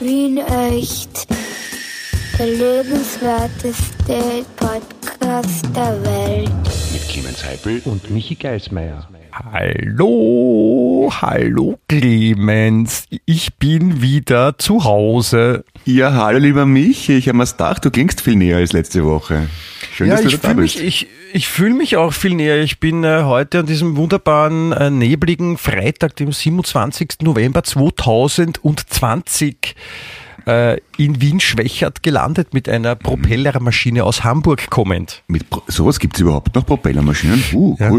Wien echt. Der lebenswerteste Podcast der Welt. Mit Clemens Heipel und Michi Geismeier. Hallo, hallo Clemens, ich bin wieder zu Hause. Ja, hallo lieber Michi, ich habe mir gedacht, du klingst viel näher als letzte Woche. Schön, ja, dass du ich da bist. Mich, ich ich fühle mich auch viel näher. Ich bin äh, heute an diesem wunderbaren, äh, nebligen Freitag, dem 27. November 2020 äh, in Wien-Schwächert gelandet mit einer Propellermaschine aus Hamburg kommend. Mit Pro sowas gibt es überhaupt noch, Propellermaschinen? Uh, ja.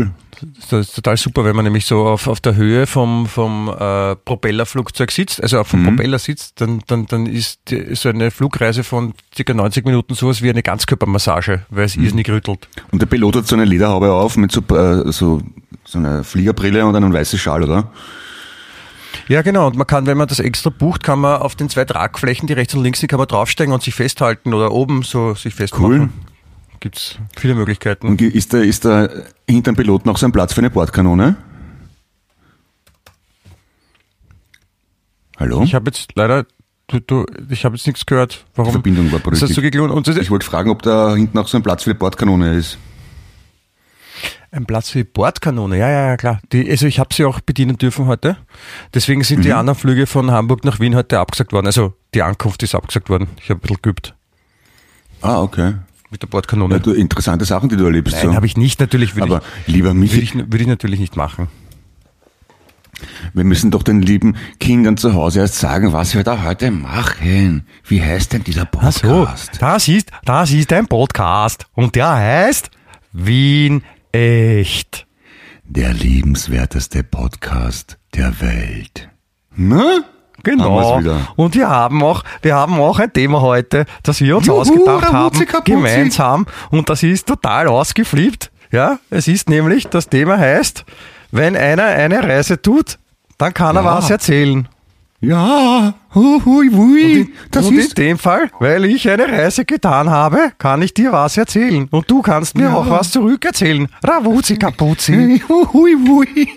Das ist total super, wenn man nämlich so auf, auf der Höhe vom, vom äh, Propellerflugzeug sitzt, also vom mhm. Propeller sitzt, dann, dann, dann ist die, so eine Flugreise von circa 90 Minuten sowas wie eine Ganzkörpermassage, weil es mhm. irrsinnig rüttelt. Und der Pilot hat so eine Lederhaube auf mit so, äh, so, so einer Fliegerbrille und einen weißen Schal, oder? Ja, genau. Und man kann, wenn man das extra bucht, kann man auf den zwei Tragflächen, die rechts und links sind, kann man draufsteigen und sich festhalten oder oben so sich festmachen. Cool. Gibt es viele Möglichkeiten. Und ist da, ist da hinter dem Piloten auch so ein Platz für eine Bordkanone? Hallo? Ich habe jetzt leider Du, du, ich habe jetzt nichts gehört. Warum? Die Verbindung war brüchig. Das so ich wollte fragen, ob da hinten auch so ein Platz für die Bordkanone ist. Ein Platz für die Bordkanone, ja, ja, ja, klar. Die, also ich habe sie auch bedienen dürfen heute. Deswegen sind mhm. die anderen Flüge von Hamburg nach Wien heute abgesagt worden. Also die Ankunft ist abgesagt worden. Ich habe ein bisschen geübt. Ah, okay. Mit der Bordkanone. Ja, du, interessante Sachen, die du erlebst. Nein, so. habe ich nicht, natürlich. Aber ich, lieber mich. Würde ich, würde ich natürlich nicht machen. Wir müssen doch den lieben Kindern zu Hause erst sagen, was wir da heute machen. Wie heißt denn dieser Podcast? Ach so, das ist, das ist ein Podcast. Und der heißt Wien Echt. Der liebenswerteste Podcast der Welt. Ne? Genau. Und wir haben auch, wir haben auch ein Thema heute, das wir uns Juhu, ausgedacht haben, gemeinsam. Und das ist total ausgeflippt. Ja, es ist nämlich, das Thema heißt, wenn einer eine Reise tut, dann kann ja. er was erzählen. Ja, hui, hui, hui. Und, in, das und ist in dem Fall, weil ich eine Reise getan habe, kann ich dir was erzählen. Und du kannst mir ja. auch was zurückerzählen. Ravuzi Kapuzi. Hui, hui.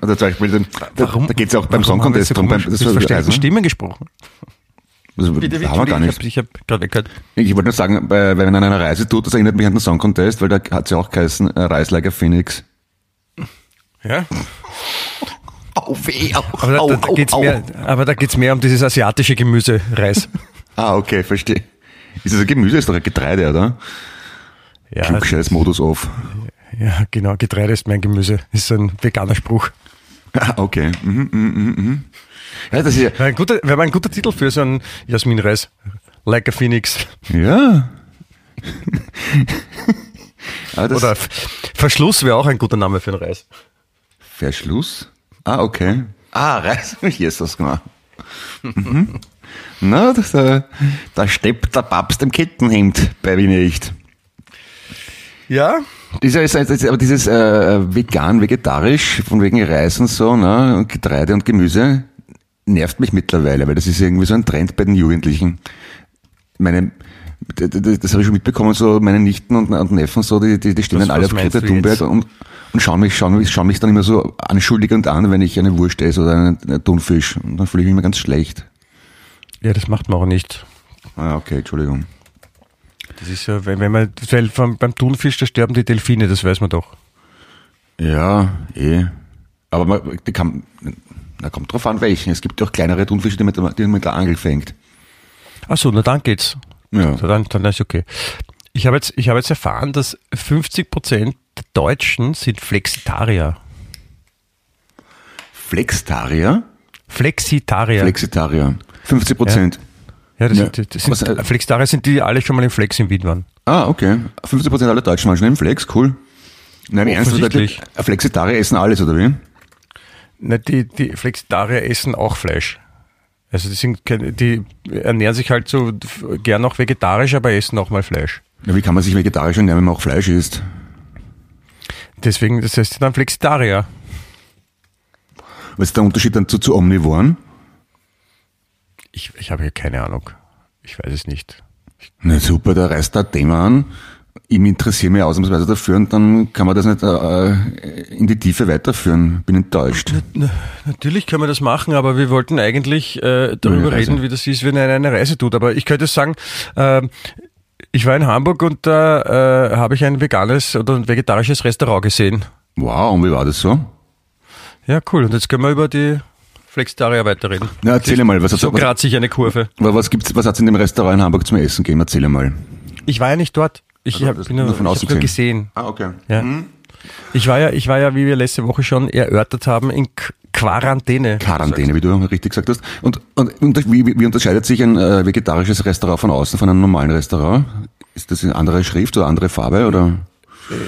Also zum Beispiel, da, da geht es auch beim Song Contest drum. Beim, das mit also, Stimmen gesprochen. Also, Bitte, haben wir gar nicht. Ich habe hab gerade weggehört. Ich wollte nur sagen, wenn man an einer Reise tut, das erinnert mich an den Song Contest, weil da hat es ja auch geheißen, äh, Rise like a Phoenix. Ja? Au weh, au, aber, da, da, au, geht's au. Mehr, aber da geht es mehr um dieses asiatische Gemüse, Reis. ah, okay, verstehe. Ist das ein Gemüse? Ist doch ein Getreide, oder? Ja. Klugscheiß-Modus auf. Ja, genau. Getreide ist mein Gemüse. Ist ein veganer Spruch. Ah, okay. Mhm, mhm, mhm. mhm. Ja, das ist ja. Ein guter, wäre ein guter Titel für so einen Jasmin-Reis. Like a Phoenix. Ja. Oder Verschluss wäre auch ein guter Name für einen Reis. Verschluss? Ah, okay. Ah, Reis Jesus gemacht. mhm. Na, das, äh, da steppt der Papst im Kettenhemd bei mir nicht. Ja. Dieses, aber dieses äh, vegan, vegetarisch, von wegen Reis und so, ne, und Getreide und Gemüse, nervt mich mittlerweile, weil das ist irgendwie so ein Trend bei den Jugendlichen. Meine, das habe ich schon mitbekommen, so meine Nichten und, und Neffen, so, die, die, die stehen was, dann alle auf Greta Thunberg und, und schauen mich, schauen mich, schauen mich dann immer so anschuldigend an, wenn ich eine Wurst esse oder einen, einen Thunfisch. Und dann fühle ich mich immer ganz schlecht. Ja, das macht man auch nicht. Ah, okay, Entschuldigung. Das ist ja, wenn, wenn man, weil beim Thunfisch, da sterben die Delfine, das weiß man doch. Ja, eh. Aber man, die kann, na, kommt drauf an, welchen. Es gibt ja auch kleinere Thunfische, die, mit, die man mit der Angel fängt. Ach so, na dann geht's. Ja. Dann, dann ist okay. Ich habe jetzt, ich habe jetzt erfahren, dass 50 Prozent der Deutschen sind Flexitarier. Flexitarier? Flexitarier. Flexitarier. 50 Prozent. Ja. Ja, das, ja. Sind, das sind, Was, äh, Flexitarier sind die, die alle schon mal im Flex in Wien waren. Ah, okay. 50 Prozent aller Deutschen waren schon im Flex, cool. Nein, ernsthaft, Flexitarier essen alles, oder wie? Na, die, die Flexitarier essen auch Fleisch. Also die, sind, die ernähren sich halt so gern auch vegetarisch, aber essen auch mal Fleisch. Ja, wie kann man sich vegetarisch ernähren, wenn man auch Fleisch isst? Deswegen, das heißt dann Flexitarier. Was ist der Unterschied dann zu, zu Omnivoren? Ich, ich habe hier keine Ahnung. Ich weiß es nicht. Na super, da reißt da ein Thema an. ich interessiere mich ausnahmsweise dafür und dann kann man das nicht äh, in die Tiefe weiterführen. Bin enttäuscht. Na, natürlich können wir das machen, aber wir wollten eigentlich äh, darüber reden, wie das ist, wenn einer eine Reise tut. Aber ich könnte sagen, äh, ich war in Hamburg und da äh, habe ich ein veganes oder ein vegetarisches Restaurant gesehen. Wow, und wie war das so? Ja, cool. Und jetzt können wir über die Flexitarier weiterreden. Na, erzähl mal, was so gerade sich eine Kurve. Was gibt's, was hat's in dem Restaurant in Hamburg zum Essen gegeben? Erzähl mal. Ich war ja nicht dort. Ich also, hab, bin nur, von außen nur gesehen. Ah, okay. Ja. Mhm. Ich war ja, ich war ja, wie wir letzte Woche schon erörtert haben, in Quarantäne. Quarantäne, wie du richtig gesagt hast. Und, und, und wie, wie unterscheidet sich ein äh, vegetarisches Restaurant von außen von einem normalen Restaurant? Ist das eine andere Schrift oder andere Farbe oder?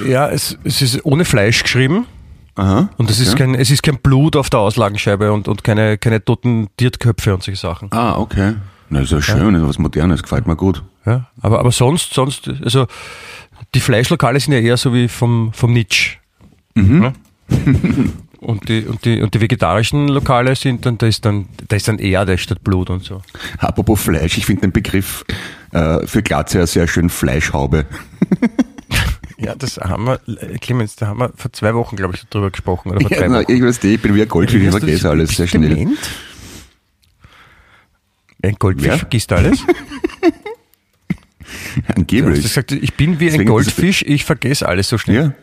Ja, es, es ist ohne Fleisch geschrieben. Aha, und es okay. ist kein, es ist kein Blut auf der Auslagenscheibe und, und keine, keine toten Tierköpfe und solche Sachen. Ah, okay. Na, ist ja schön, ja. ist was Modernes, gefällt mir gut. Ja, aber, aber sonst, sonst, also die Fleischlokale sind ja eher so wie vom, vom Nitsch. Mhm. Ja? Und die, und, die, und die vegetarischen Lokale sind dann, da ist dann, da ist dann Erde statt Blut und so. Apropos Fleisch, ich finde den Begriff äh, für Glatze ja sehr schön Fleischhaube. Ja, das haben wir, Clemens, da haben wir vor zwei Wochen, glaube ich, drüber gesprochen. Oder vor ja, na, ich weiß nicht, ich bin wie ein Goldfisch, ich vergesse alles sehr schnell. Ein Goldfisch ja? vergisst alles? Angeblich. Du hast gesagt, ich bin wie deswegen ein Goldfisch, ich vergesse alles so schnell.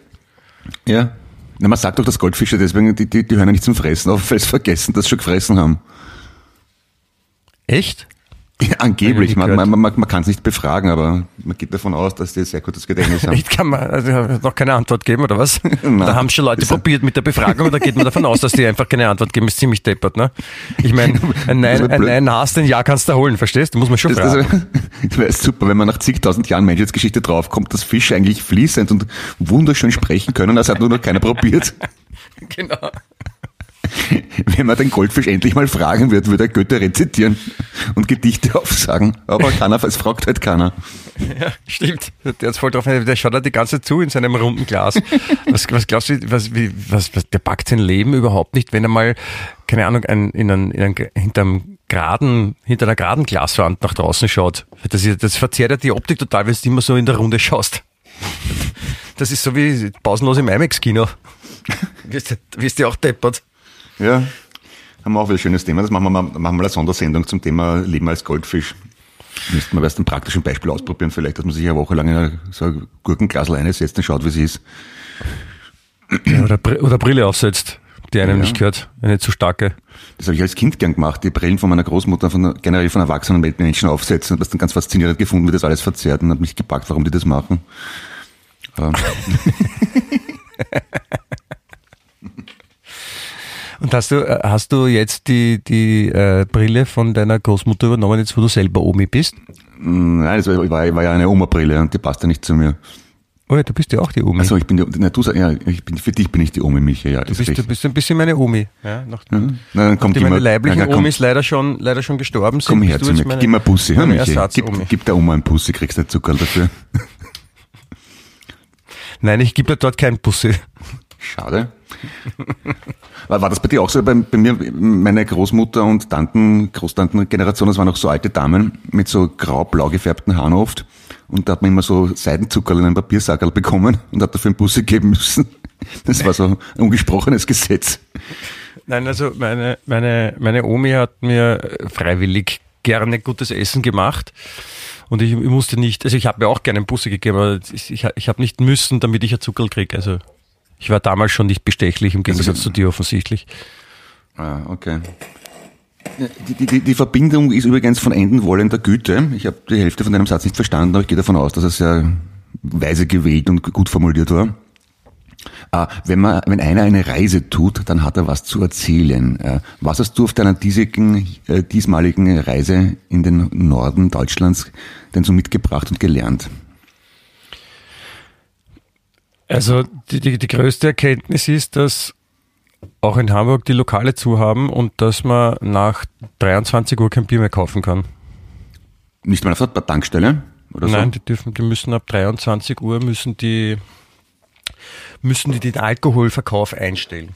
Ja. Ja. Na, man sagt doch, dass Goldfische deswegen, die, die, die hören ja nicht zum Fressen auf, weil sie vergessen, dass sie schon gefressen haben. Echt? Ja, angeblich, man, man, man, man kann es nicht befragen, aber man geht davon aus, dass die sehr gutes Gedächtnis haben. Ich kann man also noch keine Antwort geben, oder was? da haben schon Leute probiert mit der Befragung und da geht man davon aus, dass die einfach keine Antwort geben, ist ziemlich deppert, ne? Ich meine, ein Nein, ein Nein hast, ein Ja kannst du holen, verstehst? Du muss man schon das, fragen. Das wäre super, wenn man nach zigtausend Jahren Menschheitsgeschichte draufkommt, dass Fische eigentlich fließend und wunderschön sprechen können, das hat nur noch keiner probiert. genau. wenn man den Goldfisch endlich mal fragen wird, würde er Goethe rezitieren und Gedichte aufsagen. Aber keiner, es fragt halt keiner. Ja, stimmt. Der ist voll drauf, der schaut halt die ganze Zeit zu in seinem runden Glas. Was, was glaubst du, was, wie, was, was, der packt sein Leben überhaupt nicht, wenn er mal, keine Ahnung, ein, in ein, in ein, hinterm geraden, hinter einer geraden Glaswand nach draußen schaut. Das, das verzerrt ja die Optik total, wenn du immer so in der Runde schaust. Das ist so wie pausenlos im IMAX-Kino. Wirst du auch deppert. Ja, haben wir auch wieder ein schönes Thema. Das machen wir mal, machen wir eine Sondersendung zum Thema Leben als Goldfisch. Müssten wir erst ein praktisches Beispiel ausprobieren, vielleicht, dass man sich eine Woche lang in so ein Gurkenglas einsetzt und schaut, wie sie ist. Ja, oder, oder Brille aufsetzt, die einem ja. nicht gehört, eine zu starke. Das habe ich als Kind gern gemacht, die Brillen von meiner Großmutter, von, generell von erwachsenen Menschen aufsetzen und das dann ganz faszinierend gefunden, wie das alles verzerrt und hat mich gepackt, warum die das machen. Und hast du, äh, hast du jetzt die, die äh, Brille von deiner Großmutter übernommen, jetzt wo du selber Omi bist? Nein, das war, war, war ja eine Oma-Brille und die passt ja nicht zu mir. Oh ja, du bist ja auch die Omi. Also ich bin die, na, du, ja, ich bin, für dich bin ich die Omi, Micha, ja. Du bist, du bist ein bisschen meine Omi. Ja, nach, ja. Na, dann kommt meine immer, leiblichen na, Omis leider schon, leider schon gestorben sind. Komm her zu mir, gib mir Pussy, hör Michi. Gib, gib der Oma ein Pussy, kriegst du Zucker dafür. Nein, ich gebe dir dort kein Pussy. Schade. War, das bei dir auch so? Bei, bei mir, meine Großmutter und Tanten, Großtantengeneration, das waren auch so alte Damen mit so grau-blau gefärbten Haaren oft. Und da hat man immer so Seidenzucker in einem Papiersackerl bekommen und hat dafür einen Busse geben müssen. Das war so ein ungesprochenes Gesetz. Nein, also meine, meine, meine Omi hat mir freiwillig gerne gutes Essen gemacht. Und ich, ich musste nicht, also ich habe mir auch gerne einen Busse gegeben, aber ich, ich, habe nicht müssen, damit ich ein Zuckerl kriege. Also ich war damals schon nicht bestechlich, im Gegensatz also, zu dir offensichtlich. Ah, okay. Die, die, die Verbindung ist übrigens von Enden wollender Güte. Ich habe die Hälfte von deinem Satz nicht verstanden, aber ich gehe davon aus, dass er sehr weise gewählt und gut formuliert war. Äh, wenn, man, wenn einer eine Reise tut, dann hat er was zu erzählen. Äh, was hast du auf deiner diesigen, äh, diesmaligen Reise in den Norden Deutschlands denn so mitgebracht und gelernt? Also die, die, die größte Erkenntnis ist, dass auch in Hamburg die Lokale zu haben und dass man nach 23 Uhr kein Bier mehr kaufen kann. Nicht mal auf der Tankstelle? Oder Nein, so? die dürfen, die müssen ab 23 Uhr müssen die, müssen die den Alkoholverkauf einstellen.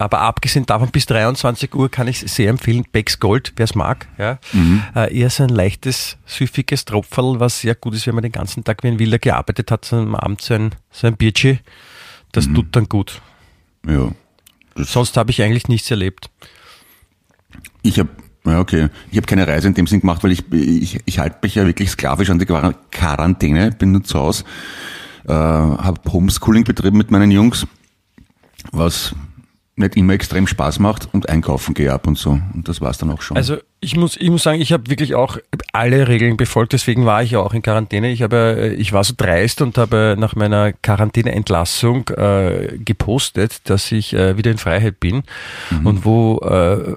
Aber abgesehen davon, bis 23 Uhr kann ich sehr empfehlen, Becks Gold, wer es mag. Ja. Mhm. Äh, eher so ein leichtes, süffiges Tropferl, was sehr gut ist, wenn man den ganzen Tag wie ein Wilder gearbeitet hat, so am Abend so ein, so ein Bierchi. Das mhm. tut dann gut. Ja. Sonst habe ich eigentlich nichts erlebt. Ich habe ja, okay. Ich habe keine Reise in dem Sinn gemacht, weil ich, ich, ich halte mich ja wirklich sklavisch an die Quarantäne, bin nur zu Hause, äh, habe Homeschooling betrieben mit meinen Jungs, was nicht immer extrem Spaß macht und einkaufen gehe ab und so. Und das war's dann auch schon. Also ich muss, ich muss sagen, ich habe wirklich auch alle Regeln befolgt, deswegen war ich ja auch in Quarantäne. Ich habe, ich war so dreist und habe nach meiner Quarantäneentlassung äh, gepostet, dass ich äh, wieder in Freiheit bin mhm. und wo äh,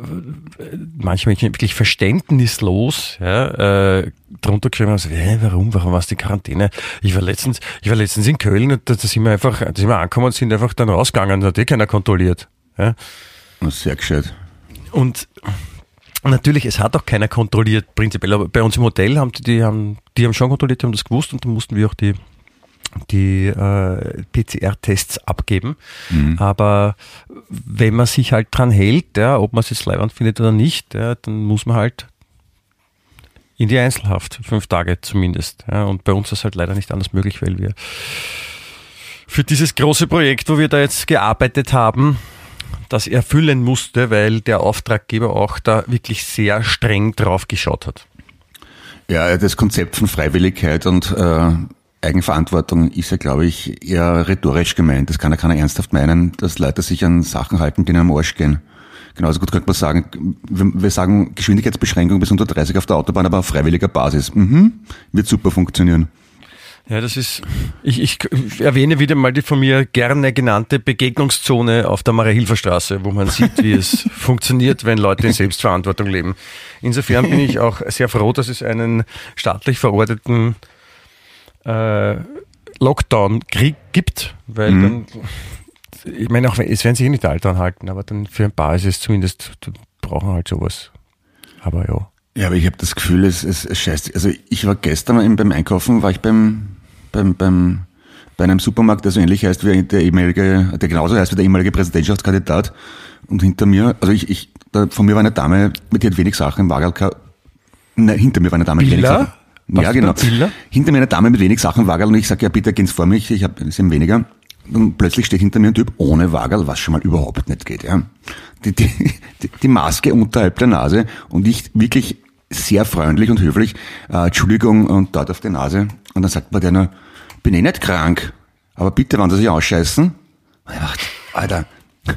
manchmal wirklich verständnislos ja, äh, drunter geschrieben haben, so, hey, warum, warum warst du in Quarantäne? Ich war letztens, ich war letztens in Köln und da sind wir einfach, da sind wir angekommen und sind einfach dann rausgegangen, da hat eh keiner kontrolliert. Ja? Sehr gescheit. Und natürlich, es hat auch keiner kontrolliert, prinzipiell. Aber bei uns im Hotel haben die, die haben, die haben schon kontrolliert, die haben das gewusst und dann mussten wir auch die, die äh, PCR-Tests abgeben. Mhm. Aber wenn man sich halt dran hält, ja, ob man es jetzt leibend findet oder nicht, ja, dann muss man halt in die Einzelhaft, fünf Tage zumindest. Ja, und bei uns ist es halt leider nicht anders möglich, weil wir für dieses große Projekt, wo wir da jetzt gearbeitet haben, das erfüllen musste, weil der Auftraggeber auch da wirklich sehr streng drauf geschaut hat. Ja, das Konzept von Freiwilligkeit und äh, Eigenverantwortung ist ja, glaube ich, eher rhetorisch gemeint. Das kann ja keiner ernsthaft meinen, dass Leute sich an Sachen halten, die ihnen am Arsch gehen. Genauso gut könnte man sagen, wir sagen Geschwindigkeitsbeschränkung bis 130 auf der Autobahn, aber auf freiwilliger Basis. Mhm, wird super funktionieren. Ja, das ist, ich, ich erwähne wieder mal die von mir gerne genannte Begegnungszone auf der Marie-Hilfer-Straße, wo man sieht, wie es funktioniert, wenn Leute in Selbstverantwortung leben. Insofern bin ich auch sehr froh, dass es einen staatlich verordneten äh, Lockdown gibt, weil mhm. dann, ich meine, auch es werden sich eh nicht alle dran halten, aber dann für ein paar ist es zumindest, brauchen halt sowas. Aber ja. Ja, aber ich habe das Gefühl, es, es, es scheißt. Also ich war gestern beim Einkaufen, war ich beim, beim, beim, bei einem Supermarkt, der so ähnlich heißt wie der ehemalige, der genauso heißt wie der ehemalige Präsidentschaftskandidat. Und hinter mir, also ich, ich, da, von mir war eine Dame, mit die hat wenig Sachen im Wagerl, nein, hinter mir war eine Dame mit wenig Sachen. Ja, genau. Hinter mir eine Dame mit wenig Sachen Wagerl und ich sage, ja bitte gehen's vor mich, ich habe es eben weniger. Und plötzlich steht hinter mir ein Typ ohne Wagerl, was schon mal überhaupt nicht geht. Ja. Die, die, die, die Maske unterhalb der Nase und ich wirklich sehr freundlich und höflich, äh, Entschuldigung und dort auf die Nase. Und dann sagt man der nur, bin eh nicht krank, aber bitte, wenn Sie sich ausscheißen. Und ich dachte, Alter,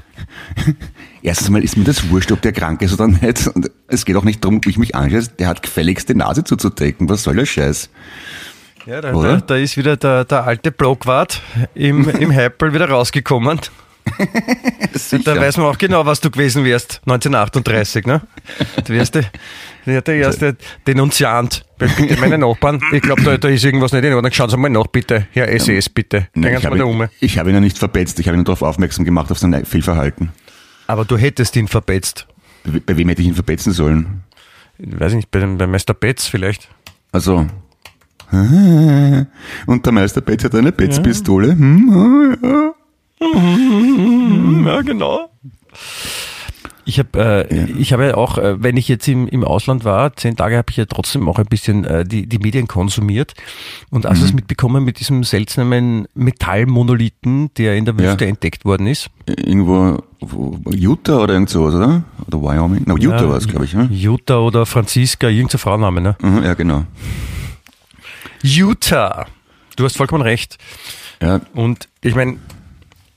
erstens mal ist mir das wurscht, ob der krank ist oder nicht. Und es geht auch nicht darum, ob ich mich anscheiße, der hat gefälligst die Nase zuzudecken. Was soll der Scheiß? Ja, da, da, da, ist wieder der, der alte Blockwart im, im Heppel wieder rausgekommen. Da weiß man auch genau, was du gewesen wärst, 1938, ne? Du wärst der, der erste Denunziant bei meinen Nachbarn. Ich glaube, da, da, ist irgendwas nicht in Ordnung. Schauen Sie mal nach, bitte. Herr SS, bitte. Nein, ich habe, um. ich habe ihn ja nicht verbetzt. Ich habe ihn nur darauf aufmerksam gemacht, auf sein Fehlverhalten. Aber du hättest ihn verbetzt. Bei, bei wem hätte ich ihn verbetzen sollen? Ich weiß nicht, bei, dem, bei Meister Betz vielleicht. Also, und der Meister Betz hat eine Betzpistole. Hm, ja. Ja, genau. Ich habe äh, ja. ich habe ja auch, äh, wenn ich jetzt im, im Ausland war, zehn Tage habe ich ja trotzdem auch ein bisschen äh, die, die Medien konsumiert und als mhm. es mitbekommen mit diesem seltsamen Metallmonolithen, der in der Wüste ja. entdeckt worden ist. Irgendwo Utah oder irgend sowas, oder? Oder Wyoming? No, Utah ja, war es, glaube ich. Ne? Utah oder Franziska, irgendein Frauenname, ne? Mhm, ja, genau. Utah. Du hast vollkommen recht. Ja. Und ich meine,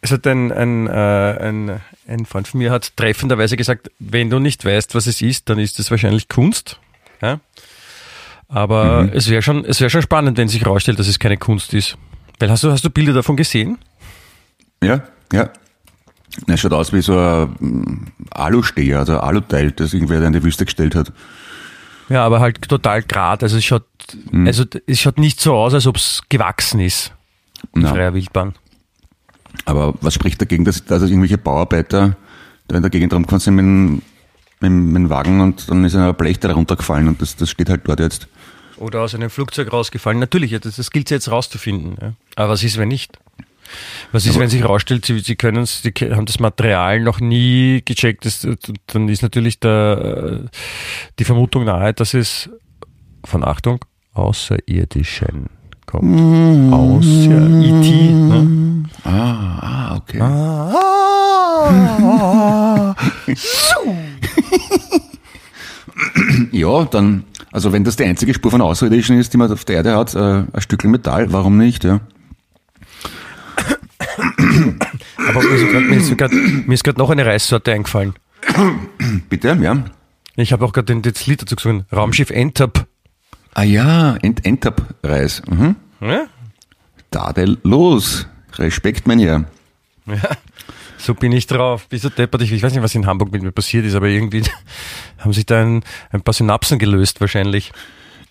es hat ein, ein, äh, ein, ein Freund von mir hat treffenderweise gesagt, wenn du nicht weißt, was es ist, dann ist es wahrscheinlich Kunst. Ja? Aber mhm. es wäre schon, es wäre schon spannend, wenn sich herausstellt, dass es keine Kunst ist. Weil hast du, hast du Bilder davon gesehen? Ja, ja. Es schaut aus wie so ein mm, Alusteher, also ein Aluteil, das irgendwer in die Wüste gestellt hat. Ja, aber halt total grad. Also es schaut, mhm. also es schaut nicht so aus, als ob es gewachsen ist. In freier Wildbahn. Aber was spricht dagegen, dass, dass irgendwelche Bauarbeiter da in der Gegend rumgekommen sind mit, mit, mit dem Wagen und dann ist ein Blech da runtergefallen und das, das steht halt dort jetzt. Oder aus einem Flugzeug rausgefallen. Natürlich, das, das gilt jetzt rauszufinden. Ja. Aber was ist, wenn nicht? Was ist, Aber wenn sich herausstellt, Sie, Sie können, Sie haben das Material noch nie gecheckt, das, dann ist natürlich der, die Vermutung nahe, dass es von Achtung, Außerirdischen kommt. Mm. Aus ja, E.T. Ne? Ah, ah, okay. Ah, ah, ja, dann, also wenn das die einzige Spur von Außerirdischen ist, die man auf der Erde hat, äh, ein Stückchen Metall, warum nicht, ja? Aber mir ist gerade noch eine Reissorte eingefallen. Bitte, ja. Ich habe auch gerade das Lied dazu gesungen. Raumschiff Entap. Ah ja, Ent Entap-Reis. Mhm. Ja? los. Respekt, mein Herr. Ja, so bin ich drauf. Du deppert? Ich weiß nicht, was in Hamburg mit mir passiert ist, aber irgendwie haben sich da ein, ein paar Synapsen gelöst wahrscheinlich.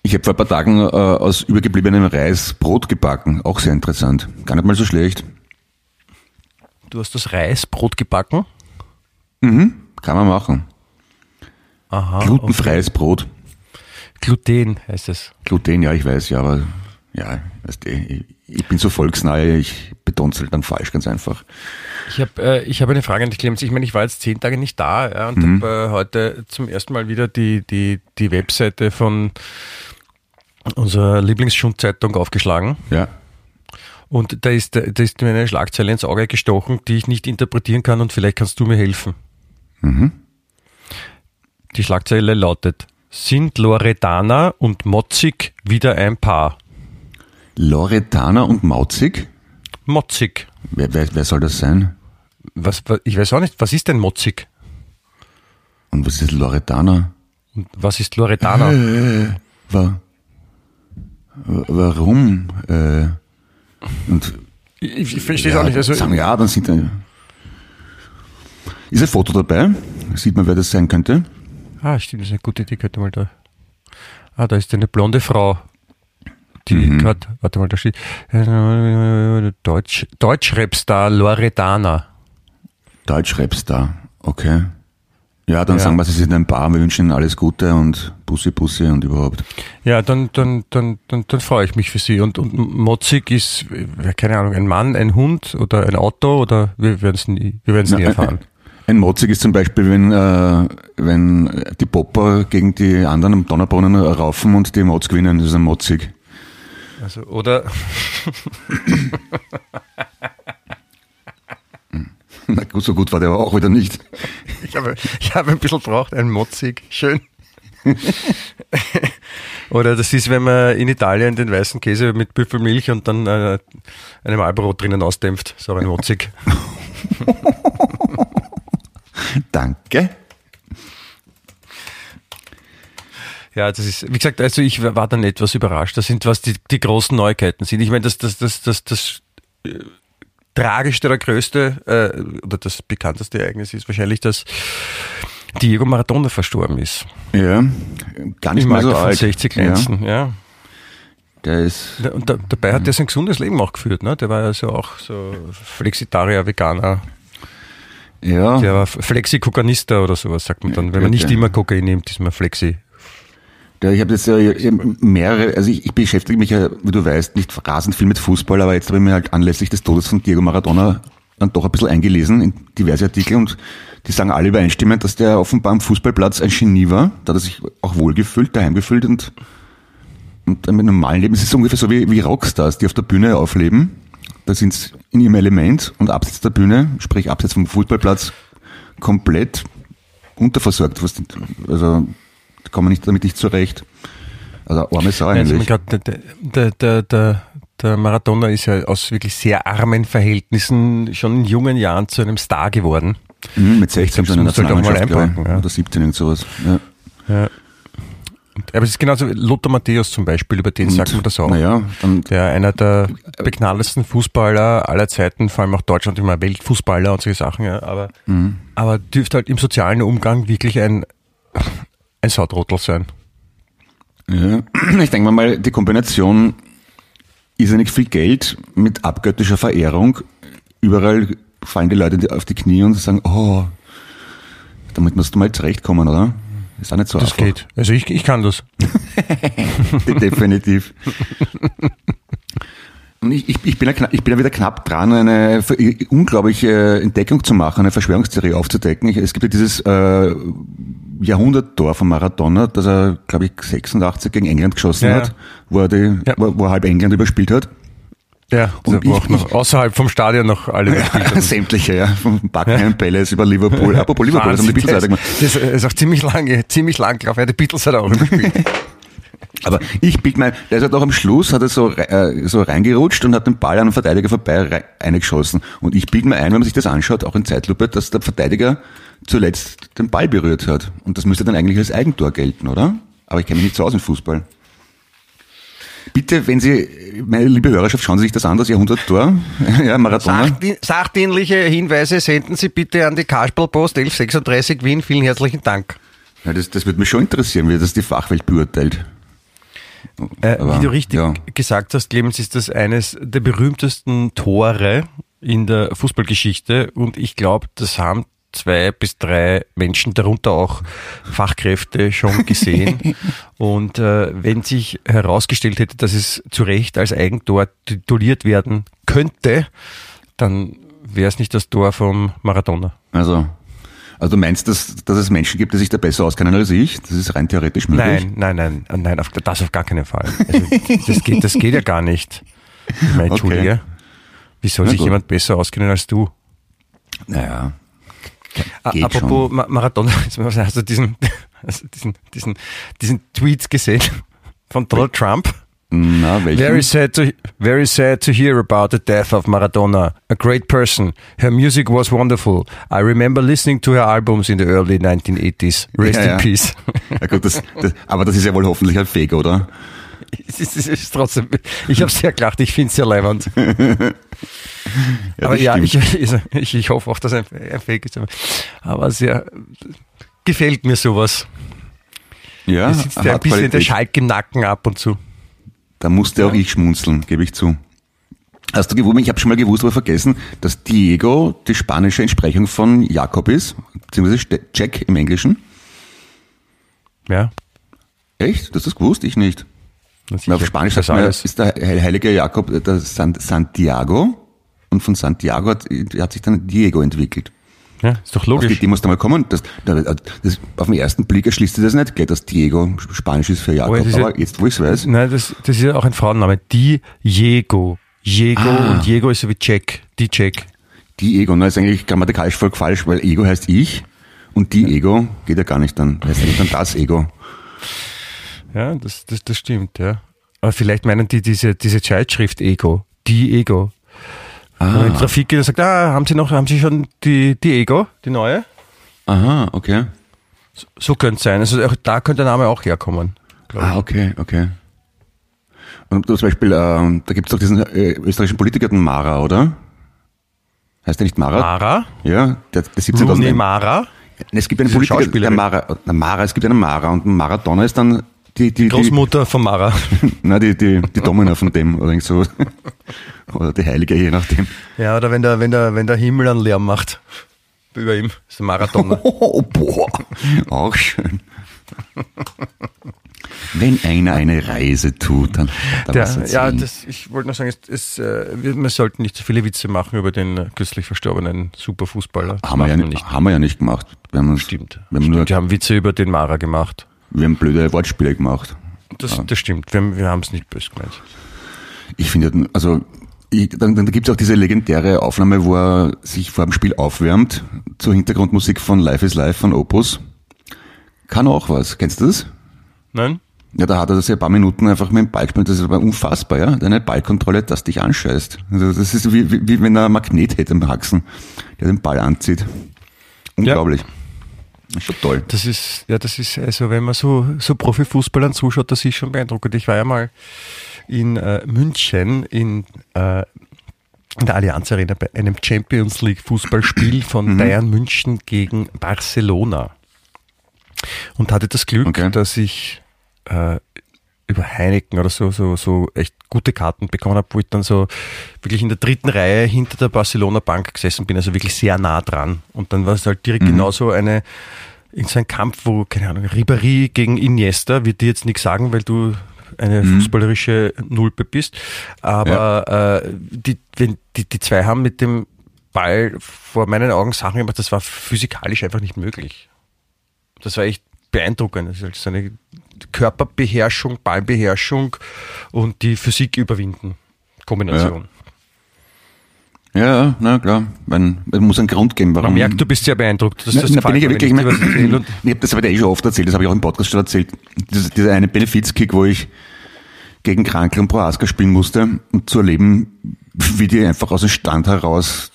Ich habe vor ein paar Tagen äh, aus übergebliebenem Reis Brot gebacken. Auch sehr interessant. Gar nicht mal so schlecht. Du hast das Reisbrot gebacken? Mhm, kann man machen. Aha. Glutenfreies okay. Brot. Gluten heißt es. Gluten, ja, ich weiß, ja, aber ja, weißt du, ich, ich bin so volksnahe, ich betone es halt dann falsch, ganz einfach. Ich habe äh, ich hab eine Frage an dich, Clemens. Ich meine, ich war jetzt zehn Tage nicht da ja, und mhm. habe äh, heute zum ersten Mal wieder die, die, die Webseite von unserer Lieblingsschundzeitung aufgeschlagen. Ja. Und da ist, da ist mir eine Schlagzeile ins Auge gestochen, die ich nicht interpretieren kann und vielleicht kannst du mir helfen. Mhm. Die Schlagzeile lautet, sind Loredana und Motzig wieder ein Paar? Loredana und Mauzig? Motzig. Wer, wer, wer soll das sein? Was, ich weiß auch nicht, was ist denn Motzig? Und was ist Loredana? Und was ist Loredana? Äh, wa, warum? Äh, und ich, ich verstehe ja, auch nicht. Also, sagen, ja, dann sind da. Ist ein Foto dabei? Sieht man, wer das sein könnte? Ah, stimmt, das ist eine gute Idee, könnte mal da. Ah, da ist eine blonde Frau die mhm. gerade, warte mal, da steht Deutsch, Deutschrapstar Loredana. Deutschrapstar, okay. Ja, dann ja. sagen wir, sie sind ein Paar, wir wünschen Ihnen alles Gute und Bussi Bussi und überhaupt. Ja, dann, dann, dann, dann, dann freue ich mich für Sie. Und, und Motzig ist, keine Ahnung, ein Mann, ein Hund oder ein Auto oder wir werden es nie, wir werden es nie erfahren. Ein, Motzig ist zum Beispiel, wenn, äh, wenn die Popper gegen die anderen am Donnerbrunnen raufen und die Mods gewinnen, das ist ein Motzig. Also, oder. Na gut, so gut war der aber auch wieder nicht. Ich habe, ich habe ein bisschen braucht, ein Motzig. Schön. Oder das ist, wenn man in Italien den weißen Käse mit Büffelmilch und dann äh, einem Albrot drinnen ausdämpft. So ein Motzig. Danke. Ja, das ist, wie gesagt, also ich war dann etwas überrascht. Das sind, was die, die großen Neuigkeiten sind. Ich meine, das, das, das, das, das äh, tragischste oder größte äh, oder das bekannteste Ereignis ist wahrscheinlich, dass Diego Maradona verstorben ist. Ja, gar nicht Im mal so alt. 60 Grenzen, ja. ja. Der ist. Und da, dabei hat er sein gesundes Leben auch geführt, ne? Der war ja so auch so Flexitarier, Veganer. Ja. Der war Flexikokanista oder sowas, sagt man dann. Wenn man nicht immer Kokain nimmt, ist man Flexi. Ja, ich habe jetzt ja mehrere, also ich, ich beschäftige mich ja, wie du weißt, nicht rasend viel mit Fußball, aber jetzt habe ich mir halt anlässlich des Todes von Diego Maradona dann doch ein bisschen eingelesen in diverse Artikel und die sagen alle übereinstimmend, dass der offenbar am Fußballplatz ein Genie war. Da hat er sich auch wohlgefühlt, daheim gefühlt und, und im normalen Leben ist es ungefähr so wie, wie Rockstars, die auf der Bühne aufleben. Da sind sie in ihrem Element und abseits der Bühne, sprich abseits vom Fußballplatz, komplett unterversorgt. Was, also kommen nicht damit nicht zurecht. Also arme Sau eigentlich. Also der, der, der, der Maradona ist ja aus wirklich sehr armen Verhältnissen schon in jungen Jahren zu einem Star geworden. Mhm, mit 16 schon in der Nationalmannschaft, halt ja. oder 17 und sowas. Ja. ja. Aber es ist genauso Lothar Matthäus zum Beispiel, über den und, sagt man das auch. Naja, der einer der begnadetsten Fußballer aller Zeiten, vor allem auch Deutschland immer Weltfußballer und solche Sachen, ja, aber, mhm. aber dürfte halt im sozialen Umgang wirklich ein, ein Sautrottel sein. Ja, ich denke mal, die Kombination ist ja nicht viel Geld mit abgöttischer Verehrung. Überall fallen die Leute auf die Knie und sagen, oh, damit musst du mal zurechtkommen, oder? Ist auch nicht so das einfach. Das geht. Also ich, ich kann das. Definitiv. Und ich, ich, ich, bin ja, ich bin ja wieder knapp dran, eine unglaubliche Entdeckung zu machen, eine Verschwörungstheorie aufzudecken. Es gibt ja dieses äh, Jahrhunderttor von Maradona, das er, glaube ich, 86 gegen England geschossen ja, hat, wo er, die, ja. wo, wo er halb England überspielt hat. Ja, und ich, auch noch außerhalb vom Stadion noch alle ja, Sämtliche, ja. Vom Buckingham ja. Palace über Liverpool. Apropos Liverpool, das haben die Beatles gemacht. Das ist auch ziemlich lange, ziemlich lang gelaufen. Ja, die Beatles hat auch. Aber ich bild mein, der ist halt auch am Schluss, hat er so, äh, so reingerutscht und hat den Ball an den Verteidiger vorbei eingeschossen. Und ich bild mir ein, wenn man sich das anschaut, auch in Zeitlupe, dass der Verteidiger zuletzt den Ball berührt hat. Und das müsste dann eigentlich als Eigentor gelten, oder? Aber ich kenne mich nicht so aus im Fußball. Bitte, wenn Sie, meine liebe Hörerschaft, schauen Sie sich das an, das Jahrhunderttor, ja, Maradona. Sachdienliche Hinweise senden Sie bitte an die Kasperlpost 1136 Wien. Vielen herzlichen Dank. Ja, das, das würde mich schon interessieren, wie das die Fachwelt beurteilt. Äh, wie du richtig ja. gesagt hast, Clemens, ist das eines der berühmtesten Tore in der Fußballgeschichte und ich glaube, das haben zwei bis drei Menschen, darunter auch Fachkräfte, schon gesehen. und äh, wenn sich herausgestellt hätte, dass es zu Recht als Eigentor tituliert werden könnte, dann wäre es nicht das Tor vom Maradona. Also also du meinst, dass, dass es Menschen gibt, die sich da besser auskennen als ich? Das ist rein theoretisch möglich? Nein, nein, nein, nein, auf, das auf gar keinen Fall. Also, das, geht, das geht ja gar nicht. Mein Entschuldige. Okay. Wie soll Na sich gut. jemand besser auskennen als du? Naja. Geht Apropos schon. Maradona, hast du diesen, also diesen, diesen, diesen Tweet gesehen von Donald Trump? Na, welchen? Very sad to very sad to hear about the death of Maradona. A great person. Her music was wonderful. I remember listening to her albums in the early 1980s. Rest ja, in ja. peace. Ja gut, das, das, aber das ist ja wohl hoffentlich ein Fake, oder? Es ist, es ist trotzdem. Ich habe sehr gelacht. Ich finde es sehr leibend. ja, aber ja, ich, ich, ich, hoffe auch, dass ein, ein Fake ist. Aber sehr gefällt mir sowas. Ja, sitzt ja ein bisschen Qualität. der Schalk im Nacken ab und zu. Da musste ja. auch ich schmunzeln, gebe ich zu. Hast du gewusst, ich habe schon mal gewusst, aber vergessen, dass Diego die spanische Entsprechung von Jakob ist, beziehungsweise Jack im Englischen? Ja. Echt? Das gewusst? Ich nicht. Ich auf Spanisch sagt man, ist der heilige Jakob der Santiago und von Santiago hat, hat sich dann Diego entwickelt. Ja, ist doch logisch. Auf die muss da mal kommen. Das, das, das, auf den ersten Blick erschließt sich das nicht, geht, dass Diego Spanisch ist für Jakob. Aber, aber ja, jetzt, wo ich es weiß. Nein, das, das ist ja auch ein Frauenname. Diego. Diego ah. und Diego ist so wie Jack. Die Jack. Diego, ne, ist eigentlich grammatikalisch voll falsch, weil Ego heißt ich und die Ego geht ja gar nicht dann. Heißt ja dann das Ego. Ja, das, das, das stimmt, ja. Aber vielleicht meinen die diese, diese Zeitschrift Ego. Die Ego. Ah. Und Trafik geht und sagt, ah, haben Sie noch, haben Sie schon die, die Ego, die neue? Aha, okay. So, so könnte es sein. Also da könnte der Name auch herkommen. Ah, okay, okay. Und zum Beispiel, äh, da gibt es doch diesen äh, österreichischen Politiker, den Mara, oder? Heißt der nicht Mara? Mara? Ja, der, der 17.000. Mara? Es gibt einen Politiker, der Mara, der Mara, es gibt einen Mara und Maradona ist dann die, die, Großmutter von Mara. Nein, die, die, die Domina von dem oder so. Oder die Heilige, je nachdem. Ja, oder wenn der, wenn der, wenn der Himmel einen Lärm macht. Über ihm. Das ist ein Marathon. Oh, boah. Auch schön. Wenn einer eine Reise tut, dann, dann Der, Ja, das, ich wollte noch sagen, es, es, äh, wir, wir, sollten nicht so viele Witze machen über den kürzlich verstorbenen Superfußballer. haben wir, ja, nicht. haben wir ja nicht gemacht. Wir haben uns, stimmt. Wir haben, stimmt. Nur, wir haben Witze über den Mara gemacht. Wir haben blöde Wortspiele gemacht. Das, das stimmt, wir, wir haben es nicht böse gemeint. Ich finde, also ich, dann, dann gibt es auch diese legendäre Aufnahme, wo er sich vor dem Spiel aufwärmt zur Hintergrundmusik von Life is Life von Opus. Kann auch was. Kennst du das? Nein. Ja, da hat er das ja ein paar Minuten einfach mit dem Ball gespielt. Das ist aber unfassbar, ja. Deine Ballkontrolle, das dich anscheißt. Also das ist wie, wie, wie wenn er ein Magnet hätte im Haxen, der den Ball anzieht. Unglaublich. Ja. Das ist schon toll. Das ist, ja, das ist, also wenn man so, so Profifußballern zuschaut, das ist schon beeindruckend. Ich war ja mal in äh, München in, äh, in der Allianz Arena bei einem Champions League Fußballspiel von mhm. Bayern München gegen Barcelona. Und hatte das Glück, okay. dass ich äh, über Heineken oder so, so, so echt gute Karten bekommen habe, wo ich dann so wirklich in der dritten Reihe hinter der Barcelona Bank gesessen bin, also wirklich sehr nah dran. Und dann war es halt direkt mhm. genauso eine, in so ein Kampf, wo, keine Ahnung, Ribéry gegen Iniesta, wird dir jetzt nichts sagen, weil du eine mhm. fußballerische Nulpe bist. Aber ja. äh, die, wenn, die, die zwei haben mit dem Ball vor meinen Augen Sachen gemacht, das war physikalisch einfach nicht möglich. Das war echt beeindruckend. Das ist halt so eine Körperbeherrschung, Ballbeherrschung und die Physik überwinden. Kombination. Ja. ja na klar. Man, es muss einen Grund geben, warum. Man merkt, du bist sehr beeindruckt. Das, das na, bin ich ja wirklich. Ich, mein, ich habe das aber eh schon oft erzählt, das habe ich auch im Podcast schon erzählt. Das, dieser eine Benefizkick, wo ich gegen Krankel und Proaska spielen musste und zu erleben, wie die einfach aus dem Stand heraus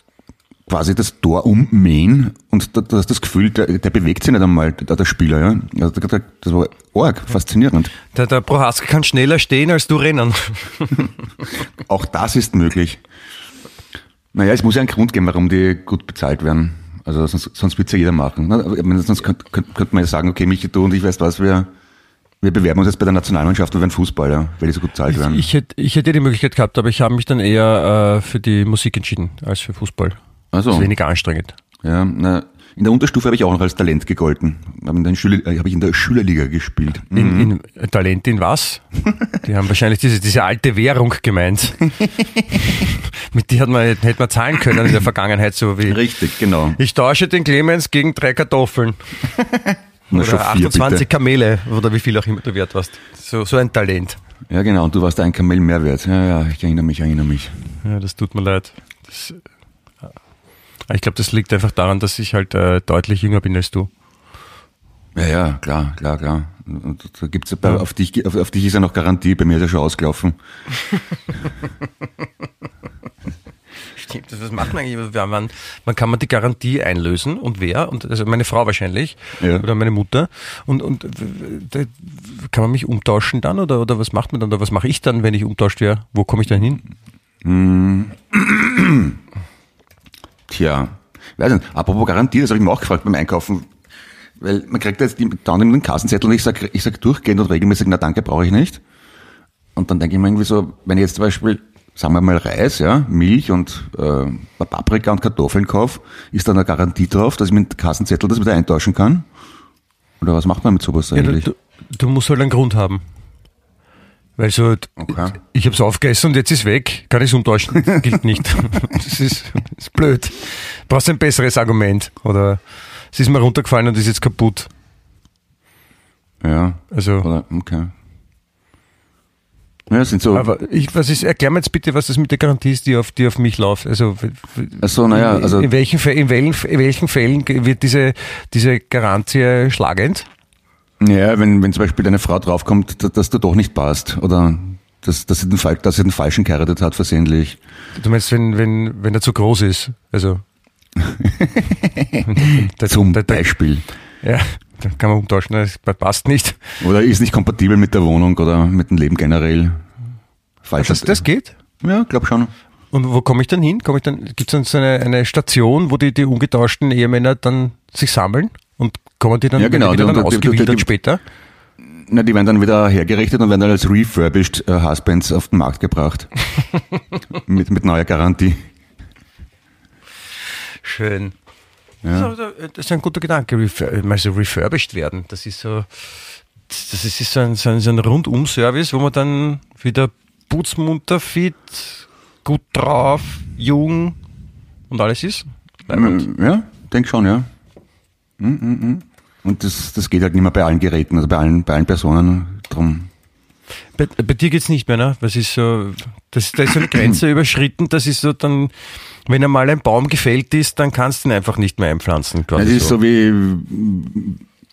quasi das Tor ummähen und du hast das Gefühl, der, der bewegt sich nicht einmal, der, der Spieler. Ja? Also das war arg, faszinierend. Der, der Prohaska kann schneller stehen als du rennen. Auch das ist möglich. Naja, es muss ja einen Grund geben, warum die gut bezahlt werden. Also sonst, sonst wird es ja jeder machen. Sonst könnte, könnte man ja sagen, okay, Michi, du und ich weiß was, wir, wir bewerben uns jetzt bei der Nationalmannschaft und werden Fußballer, weil die so gut bezahlt werden. Ich, ich, hätte, ich hätte die Möglichkeit gehabt, aber ich habe mich dann eher äh, für die Musik entschieden als für Fußball. Also. Ist weniger anstrengend. Ja, na, in der Unterstufe habe ich auch noch als Talent gegolten. Habe in, äh, hab ich in der Schülerliga gespielt. In, mhm. in, Talent in was? Die haben wahrscheinlich diese, diese alte Währung gemeint. Mit die hat man, hätte man zahlen können in der Vergangenheit, so wie. Richtig, genau. Ich tausche den Clemens gegen drei Kartoffeln. oder vier, 28 bitte. Kamele, oder wie viel auch immer du wert warst. So, so ein Talent. Ja, genau, und du warst ein Kamel mehr wert. Ja, ja, ich erinnere mich, erinnere mich. Ja, das tut mir leid. Das, ich glaube, das liegt einfach daran, dass ich halt äh, deutlich jünger bin als du. Ja, ja, klar, klar, klar. Und da gibt's ja. Bei, auf, dich, auf, auf dich ist ja noch Garantie, bei mir ist er schon ausgelaufen. Stimmt, was macht man eigentlich? Man, man kann man die Garantie einlösen und wer? Und also meine Frau wahrscheinlich ja. oder meine Mutter. Und, und da kann man mich umtauschen dann oder, oder was macht man dann? Oder was mache ich dann, wenn ich umtauscht wäre? Wo komme ich dann hin? Tja, weiß nicht. Apropos Garantie, das habe ich mir auch gefragt beim Einkaufen. Weil man kriegt jetzt die dauernd den Kassenzettel und ich sage ich sag durchgehend und regelmäßig, na danke, brauche ich nicht. Und dann denke ich mir irgendwie so, wenn ich jetzt zum Beispiel, sagen wir mal Reis, ja, Milch und äh, Paprika und Kartoffeln kaufe, ist da eine Garantie drauf, dass ich mit dem Kassenzettel das wieder eintauschen kann? Oder was macht man mit sowas eigentlich? Ja, du, du musst halt einen Grund haben. Weil so, okay. ich habe es aufgegessen und jetzt ist weg, kann ich es umtauschen, gilt nicht. das ist, ist blöd. Brauchst ein besseres Argument. Oder es ist mir runtergefallen und ist jetzt kaputt. Ja. Also. Oder, okay. Ja, sind so. Aber ich, was ist, erklär mir jetzt bitte, was das mit der Garantie ist, die auf, die auf mich läuft. Also, also naja, also. In welchen, in welchen, in welchen Fällen wird diese, diese Garantie schlagend? Ja, wenn, wenn zum Beispiel deine Frau draufkommt, dass, dass du doch nicht passt oder dass, dass, sie den, dass sie den Falschen geheiratet hat versehentlich. Du meinst, wenn, wenn, wenn er zu groß ist? Also. Zum der, der, Beispiel. Ja, dann kann man umtauschen, das passt nicht. Oder ist nicht kompatibel mit der Wohnung oder mit dem Leben generell. Falsch. Das, das geht? Ja, glaub schon. Und wo komme ich dann hin? Komme ich dann, gibt es dann so eine, eine Station, wo die, die umgetauschten Ehemänner dann sich sammeln? Und kommen die dann, ja, genau, die dann ausgewildert später? Na, die werden dann wieder hergerichtet und werden dann als refurbished äh, Husbands auf den Markt gebracht. mit, mit neuer Garantie. Schön. Ja. Das ist ein guter Gedanke, also refurbished werden. Das ist so, das ist so ein, so ein, so ein Rundum-Service, wo man dann wieder putzmunter, fit, gut drauf, jung und alles ist. Ja, denk schon, ja. Mm, mm, mm. Und das, das geht halt nicht mehr bei allen Geräten, also bei allen, bei allen Personen drum. Bei, bei dir geht's nicht mehr, ne? Was ist so, das, da ist so eine Grenze überschritten, das ist so dann, wenn einmal ein Baum gefällt ist, dann kannst du ihn einfach nicht mehr einpflanzen. Das ist so, so wie,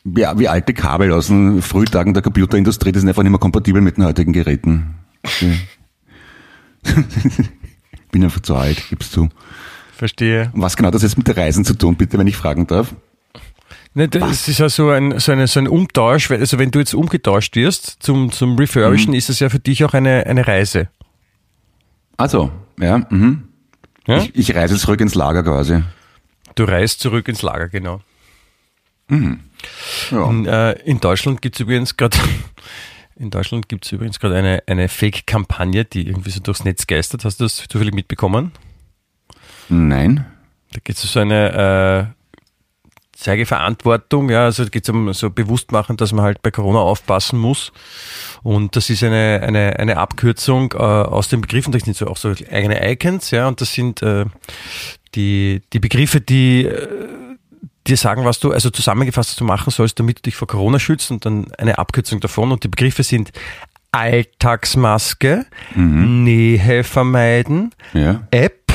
wie, wie alte Kabel aus den Frühtagen der Computerindustrie, die sind einfach nicht mehr kompatibel mit den heutigen Geräten. Bin einfach zu alt, gib's zu. Verstehe. Was genau das jetzt mit der Reisen zu tun, bitte, wenn ich fragen darf? Ne, das ist ja so ein, so, eine, so ein Umtausch, also wenn du jetzt umgetauscht wirst zum, zum Refurbischen, mhm. ist es ja für dich auch eine, eine Reise. Also, ja, mhm. ja? Ich, ich, reise zurück ins Lager quasi. Du reist zurück ins Lager, genau. Mhm. Ja. In, äh, in Deutschland gibt's übrigens gerade in Deutschland gibt's übrigens gerade eine, eine Fake-Kampagne, die irgendwie so durchs Netz geistert. Hast du das zufällig mitbekommen? Nein. Da gibt es so eine äh, zeige Verantwortung, ja, also geht es um so Bewusstmachen, dass man halt bei Corona aufpassen muss. Und das ist eine, eine, eine Abkürzung äh, aus den Begriffen, das sind so auch so eigene Icons, ja, und das sind äh, die, die Begriffe, die äh, dir sagen, was du, also zusammengefasst, was du machen sollst, damit du dich vor Corona schützt und dann eine Abkürzung davon. Und die Begriffe sind Alltagsmaske, mhm. Nähe vermeiden, ja. App,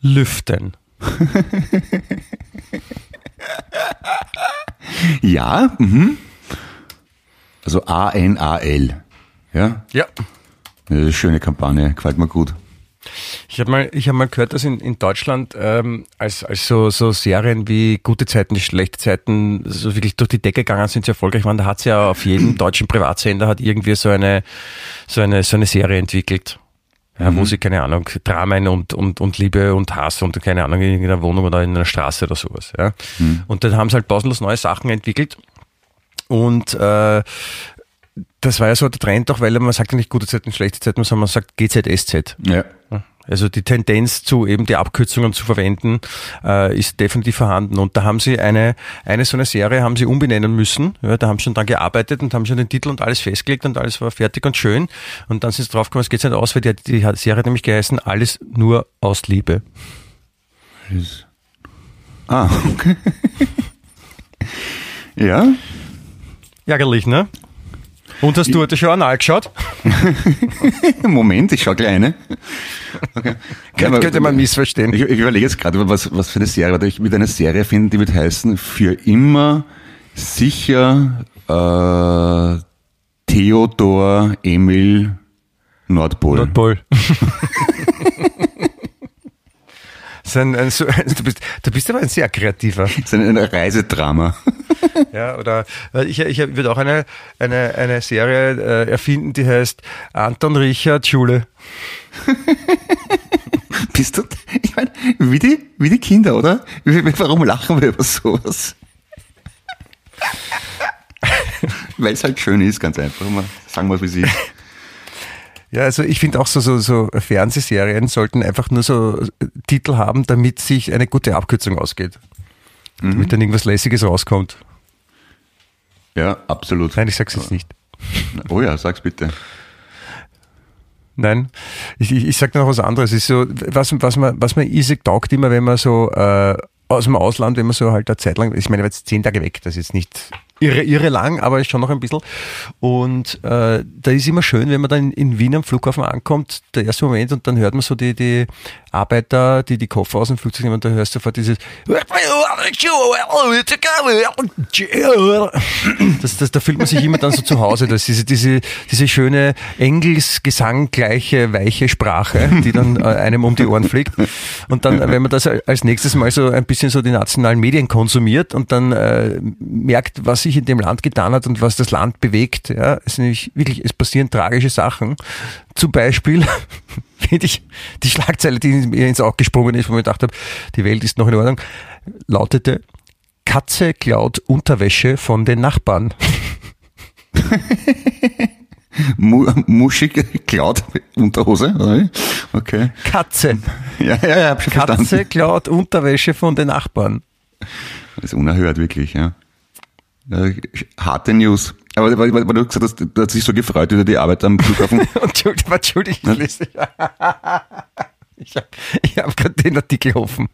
Lüften. ja, mhm. also A-N-A-L. Ja? Ja. eine schöne Kampagne, gefällt mir gut. Ich habe mal, ich hab mal gehört, dass in, in Deutschland ähm, als, als so, so Serien wie Gute Zeiten, die schlechte Zeiten so wirklich durch die Decke gegangen sind, so erfolgreich waren. Da hat es ja auf jedem deutschen Privatsender hat irgendwie so eine, so eine, so eine Serie entwickelt. Mhm. wo sie, keine Ahnung, Dramen und, und, und Liebe und Hass und keine Ahnung, in einer Wohnung oder in einer Straße oder sowas. Ja. Mhm. Und dann haben sie halt pausenlos neue Sachen entwickelt. Und äh, das war ja so der Trend auch, weil man sagt ja nicht gute Zeiten, schlechte Zeiten, sondern man sagt GZSZ. Ja. Also die Tendenz zu eben die Abkürzungen zu verwenden äh, ist definitiv vorhanden. Und da haben sie eine, eine so eine Serie haben sie umbenennen müssen. Ja, da haben sie schon dran gearbeitet und haben schon den Titel und alles festgelegt und alles war fertig und schön. Und dann sind sie draufgekommen, es geht nicht aus, weil die, die Serie hat nämlich geheißen, alles nur aus Liebe. Ah, okay. ja. Ärgerlich, ne? Und hast du heute schon anal geschaut? Moment, ich schau gleich eine. Okay. Könnte, ja, könnte man missverstehen. Ich, ich überlege jetzt gerade, was, was für eine Serie, weil ich mit einer Serie finde, die wird heißen, für immer sicher äh, Theodor Emil Nordpol. Nordpol. Ein, ein, du, bist, du bist aber ein sehr kreativer. Das ist ein, ein Reisedrama. Ja, oder äh, ich, ich würde auch eine, eine, eine Serie äh, erfinden, die heißt Anton Richard Schule. Bist du, ich meine, wie die, wie die Kinder, oder? Warum lachen wir über sowas? Weil es halt schön ist, ganz einfach. Mal sagen wir es, wie sie ist. Ja, also ich finde auch so, so, so Fernsehserien sollten einfach nur so Titel haben, damit sich eine gute Abkürzung ausgeht. Mhm. Damit dann irgendwas Lässiges rauskommt. Ja, absolut. Nein, ich sag's jetzt nicht. Oh ja, sag's bitte. Nein, ich, ich, ich sag noch was anderes. ist so, was, was man, was man easy taugt immer, wenn man so äh, aus dem Ausland, wenn man so halt eine Zeit lang, ich meine, jetzt zehn Tage weg, das ist jetzt nicht irre, irre lang, aber schon noch ein bisschen. Und äh, da ist immer schön, wenn man dann in Wien am Flughafen ankommt, der erste Moment, und dann hört man so die, die Arbeiter, die die Koffer aus dem Flugzeug nehmen, und da hörst du sofort dieses das, das, da fühlt man sich immer dann so zu Hause. Das ist diese, diese schöne Engelsgesang gleiche weiche Sprache, die dann äh, einem um die Ohren fliegt. Und dann, wenn man das als nächstes mal so ein bisschen so die nationalen Medien konsumiert und dann äh, merkt, was sich in dem Land getan hat und was das Land bewegt, ja, es, nämlich wirklich, es passieren tragische Sachen. Zum Beispiel finde ich die Schlagzeile, die mir ins Auge gesprungen ist, wo ich gedacht habe, die Welt ist noch in Ordnung, lautete Katze klaut Unterwäsche von den Nachbarn. Muschig klaut Unterhose, oder? Okay. Katze. Ja, ja, ja, hab schon Katze verstanden. klaut Unterwäsche von den Nachbarn. Das ist unerhört, wirklich, ja. Harte News. Aber weil, weil, weil du gesagt hast, du hast dich so gefreut über die Arbeit am Flughafen. Entschuldigung, Entschuldigung, ich lese. ich habe hab gerade den Artikel offen.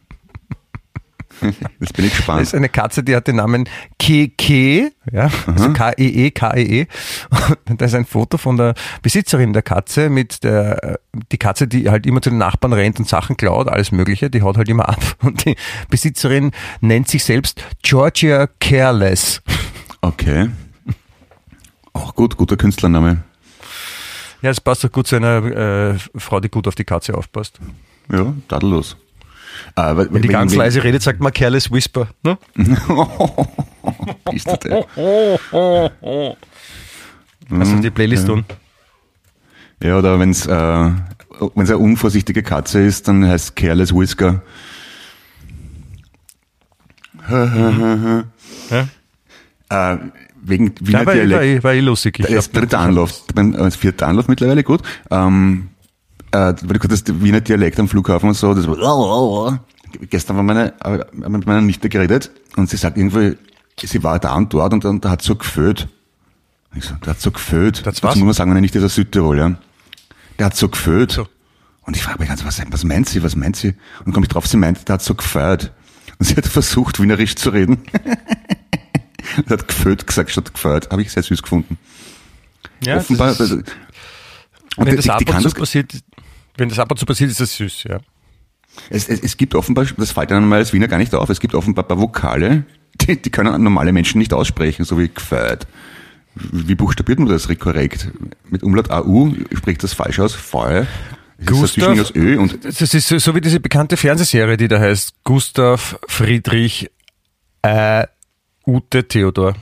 Jetzt bin ich gespannt. Das ist eine Katze, die hat den Namen Keke, ja, also K-E-E, K-E-E. Und da ist ein Foto von der Besitzerin der Katze mit der, die Katze, die halt immer zu den Nachbarn rennt und Sachen klaut, alles Mögliche, die haut halt immer ab. Und die Besitzerin nennt sich selbst Georgia Careless. Okay. Auch gut, guter Künstlername. Ja, es passt auch gut zu einer äh, Frau, die gut auf die Katze aufpasst. Ja, tadellos. Ah, Wenn die ganz leise redet, sagt man Careless Whisper. Ne? Bist du der? Also die Playlist tun. Ja, oder wenn es äh, wenn's eine unvorsichtige Katze ist, dann heißt es Careless Whisker. ja? Äh, wegen Wiener ja, war, Dialekt. War, war eh lustig. Ich das dritte Anlauf, äh, vierter Anlauf mittlerweile gut. Ähm, äh, weil du hast, Wiener Dialekt am Flughafen und so, das war, gestern war meine, äh, mit meiner Nichte geredet und sie sagt irgendwie, sie war da und dort und, und da hat so geföhlt. Ich so, der hat so geföhlt. Das was? muss man sagen, wenn er nicht ist aus Südtirol, ja. Der hat so geföhlt. So. Und ich frage mich ganz, was, was meint sie, was meint sie? Und komme ich drauf, sie meint, der hat so gefeiert. Und sie hat versucht, wienerisch zu reden. und hat geföhlt gesagt statt gefeiert. Habe ich sehr süß gefunden. Ja, Offenbar. Das ist, und wenn, die, das ab und zu passiert, wenn das ab und zu passiert, ist das süß, ja. Es, es, es gibt offenbar, das fällt einem als Wiener gar nicht auf, es gibt offenbar ein paar Vokale, die, die können normale Menschen nicht aussprechen, so wie gefeiert. Wie buchstabiert man das korrekt? Mit Umlaut AU spricht das falsch aus, Feuer. Gustav, das, Ö und das ist so, so wie diese bekannte Fernsehserie, die da heißt Gustav Friedrich äh, Ute Theodor.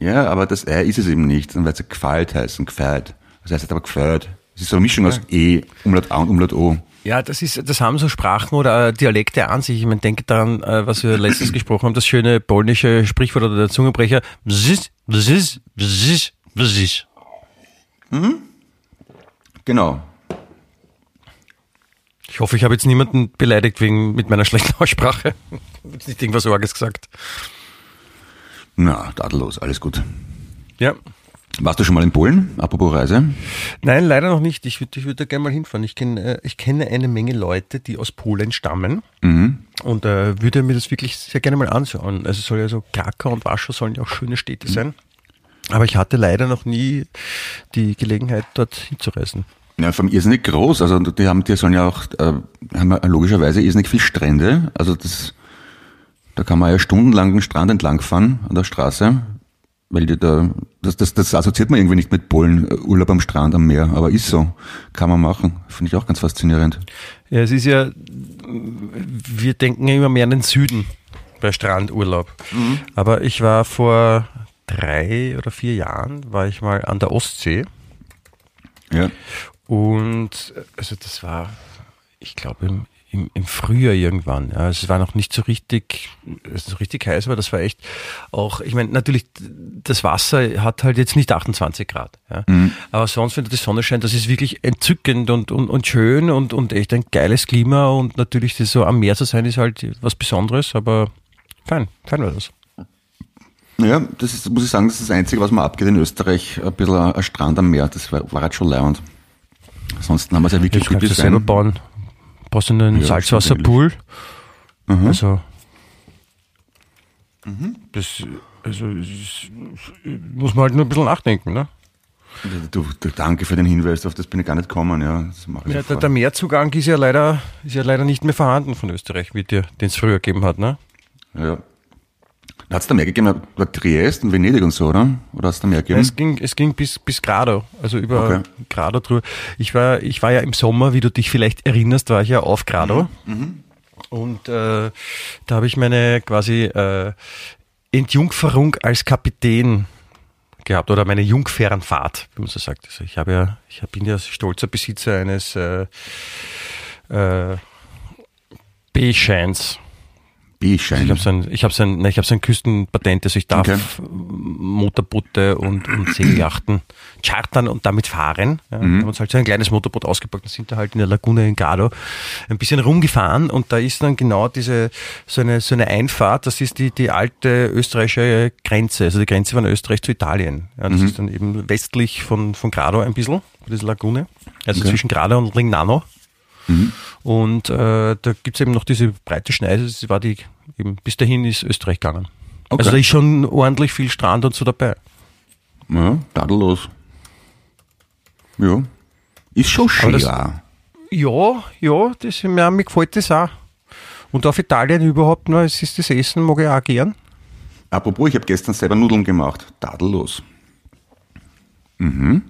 Ja, aber das R ist es eben nicht, dann wird es gefeilt heißen, gefeilt. Das heißt aber gefeiert. Es ist so eine Mischung aus E, Umlaut A und Umlaut O. Ja, das ist, das haben so Sprachen oder Dialekte an sich. Ich meine, denke daran, äh, was wir letztens gesprochen haben, das schöne polnische Sprichwort oder der Zungenbrecher. Bzz, bzz, bzz, bzz. Mhm. Genau. Ich hoffe, ich habe jetzt niemanden beleidigt wegen mit meiner schlechten Aussprache. Ich habe nicht irgendwas Orges gesagt. Na, tadellos, alles gut. Ja. Warst du schon mal in Polen, apropos Reise? Nein, leider noch nicht. Ich würde ich würd da gerne mal hinfahren. Ich, kenn, äh, ich kenne eine Menge Leute, die aus Polen stammen mhm. und äh, würde mir das wirklich sehr gerne mal anschauen. Also soll ja so Krakau und Warschau sollen ja auch schöne Städte sein. Aber ich hatte leider noch nie die Gelegenheit, dort hinzureisen. Ja, allem irrsinnig groß. Also die haben, die sollen ja auch, äh, haben ja logischerweise irrsinnig viel Strände. Also das, da kann man ja stundenlang den Strand entlang fahren an der Straße weil die da, das, das, das assoziiert man irgendwie nicht mit Polen, äh, Urlaub am Strand, am Meer, aber ist so, kann man machen, finde ich auch ganz faszinierend. Ja, es ist ja, wir denken ja immer mehr an den Süden bei Strandurlaub, mhm. aber ich war vor drei oder vier Jahren, war ich mal an der Ostsee. Ja. Und also das war, ich glaube im im, im Frühjahr irgendwann. Ja, es war noch nicht so richtig, so richtig heiß, aber das war echt auch, ich meine, natürlich, das Wasser hat halt jetzt nicht 28 Grad. Ja. Mhm. Aber sonst, wenn die Sonne scheint, das ist wirklich entzückend und, und, und schön und, und echt ein geiles Klima und natürlich das so am Meer zu sein ist halt was Besonderes, aber fein, fein war das. Ja, das ist, muss ich sagen, das ist das Einzige, was man abgeht in Österreich, ein bisschen ein Strand am Meer, das war, war halt schon leiernd. Ansonsten haben wir es ja wirklich gut selber bauen brauchst du einen ja, Salzwasserpool. Mhm. Also, mhm. das, also muss man halt nur ein bisschen nachdenken, ne? Du, danke für den Hinweis, auf das bin ich gar nicht gekommen. Ja, ja der, der, Mehrzugang ist ja, leider, ist ja leider nicht mehr vorhanden von Österreich, wie den es früher gegeben hat. Ne? Ja, hat es da mehr gegeben? War Triest und Venedig und so, oder? Oder hat es da mehr gegeben? Es ging, es ging bis, bis Grado, also über okay. Grado drüber. Ich war, ich war ja im Sommer, wie du dich vielleicht erinnerst, war ich ja auf Grado. Mhm. Mhm. Und äh, da habe ich meine quasi äh, Entjungferung als Kapitän gehabt oder meine Jungfernfahrt, wie man so sagt. Also ich habe ja, ich bin ja stolzer Besitzer eines äh, äh, B-Scheins B-Schein. Also ich habe so ein, ich habe so ein, ich habe so ein Küstenpatent, also ich darf okay. Motorboote und, und Segeljachten chartern und damit fahren. Ja, mhm. haben uns halt so ein kleines Motorboot ausgepackt und sind da halt in der Lagune in Gado ein bisschen rumgefahren und da ist dann genau diese, so eine, so eine Einfahrt, das ist die, die alte österreichische Grenze, also die Grenze von Österreich zu Italien. Ja, das mhm. ist dann eben westlich von, von Grado ein bisschen, diese Lagune, also okay. zwischen Grado und Lignano. Mhm. Und äh, da gibt's eben noch diese breite Schneide, das war die, eben, bis dahin ist Österreich gegangen. Okay. Also da ist schon ordentlich viel Strand und so dabei. Ja, tadellos. Ja. Ist schon schön. Das, ja, ja, das, mir, mir gefällt das auch. Und auf Italien überhaupt noch, es ist das Essen, mag ich auch gern. Apropos, ich habe gestern selber Nudeln gemacht. Tadellos. Mhm.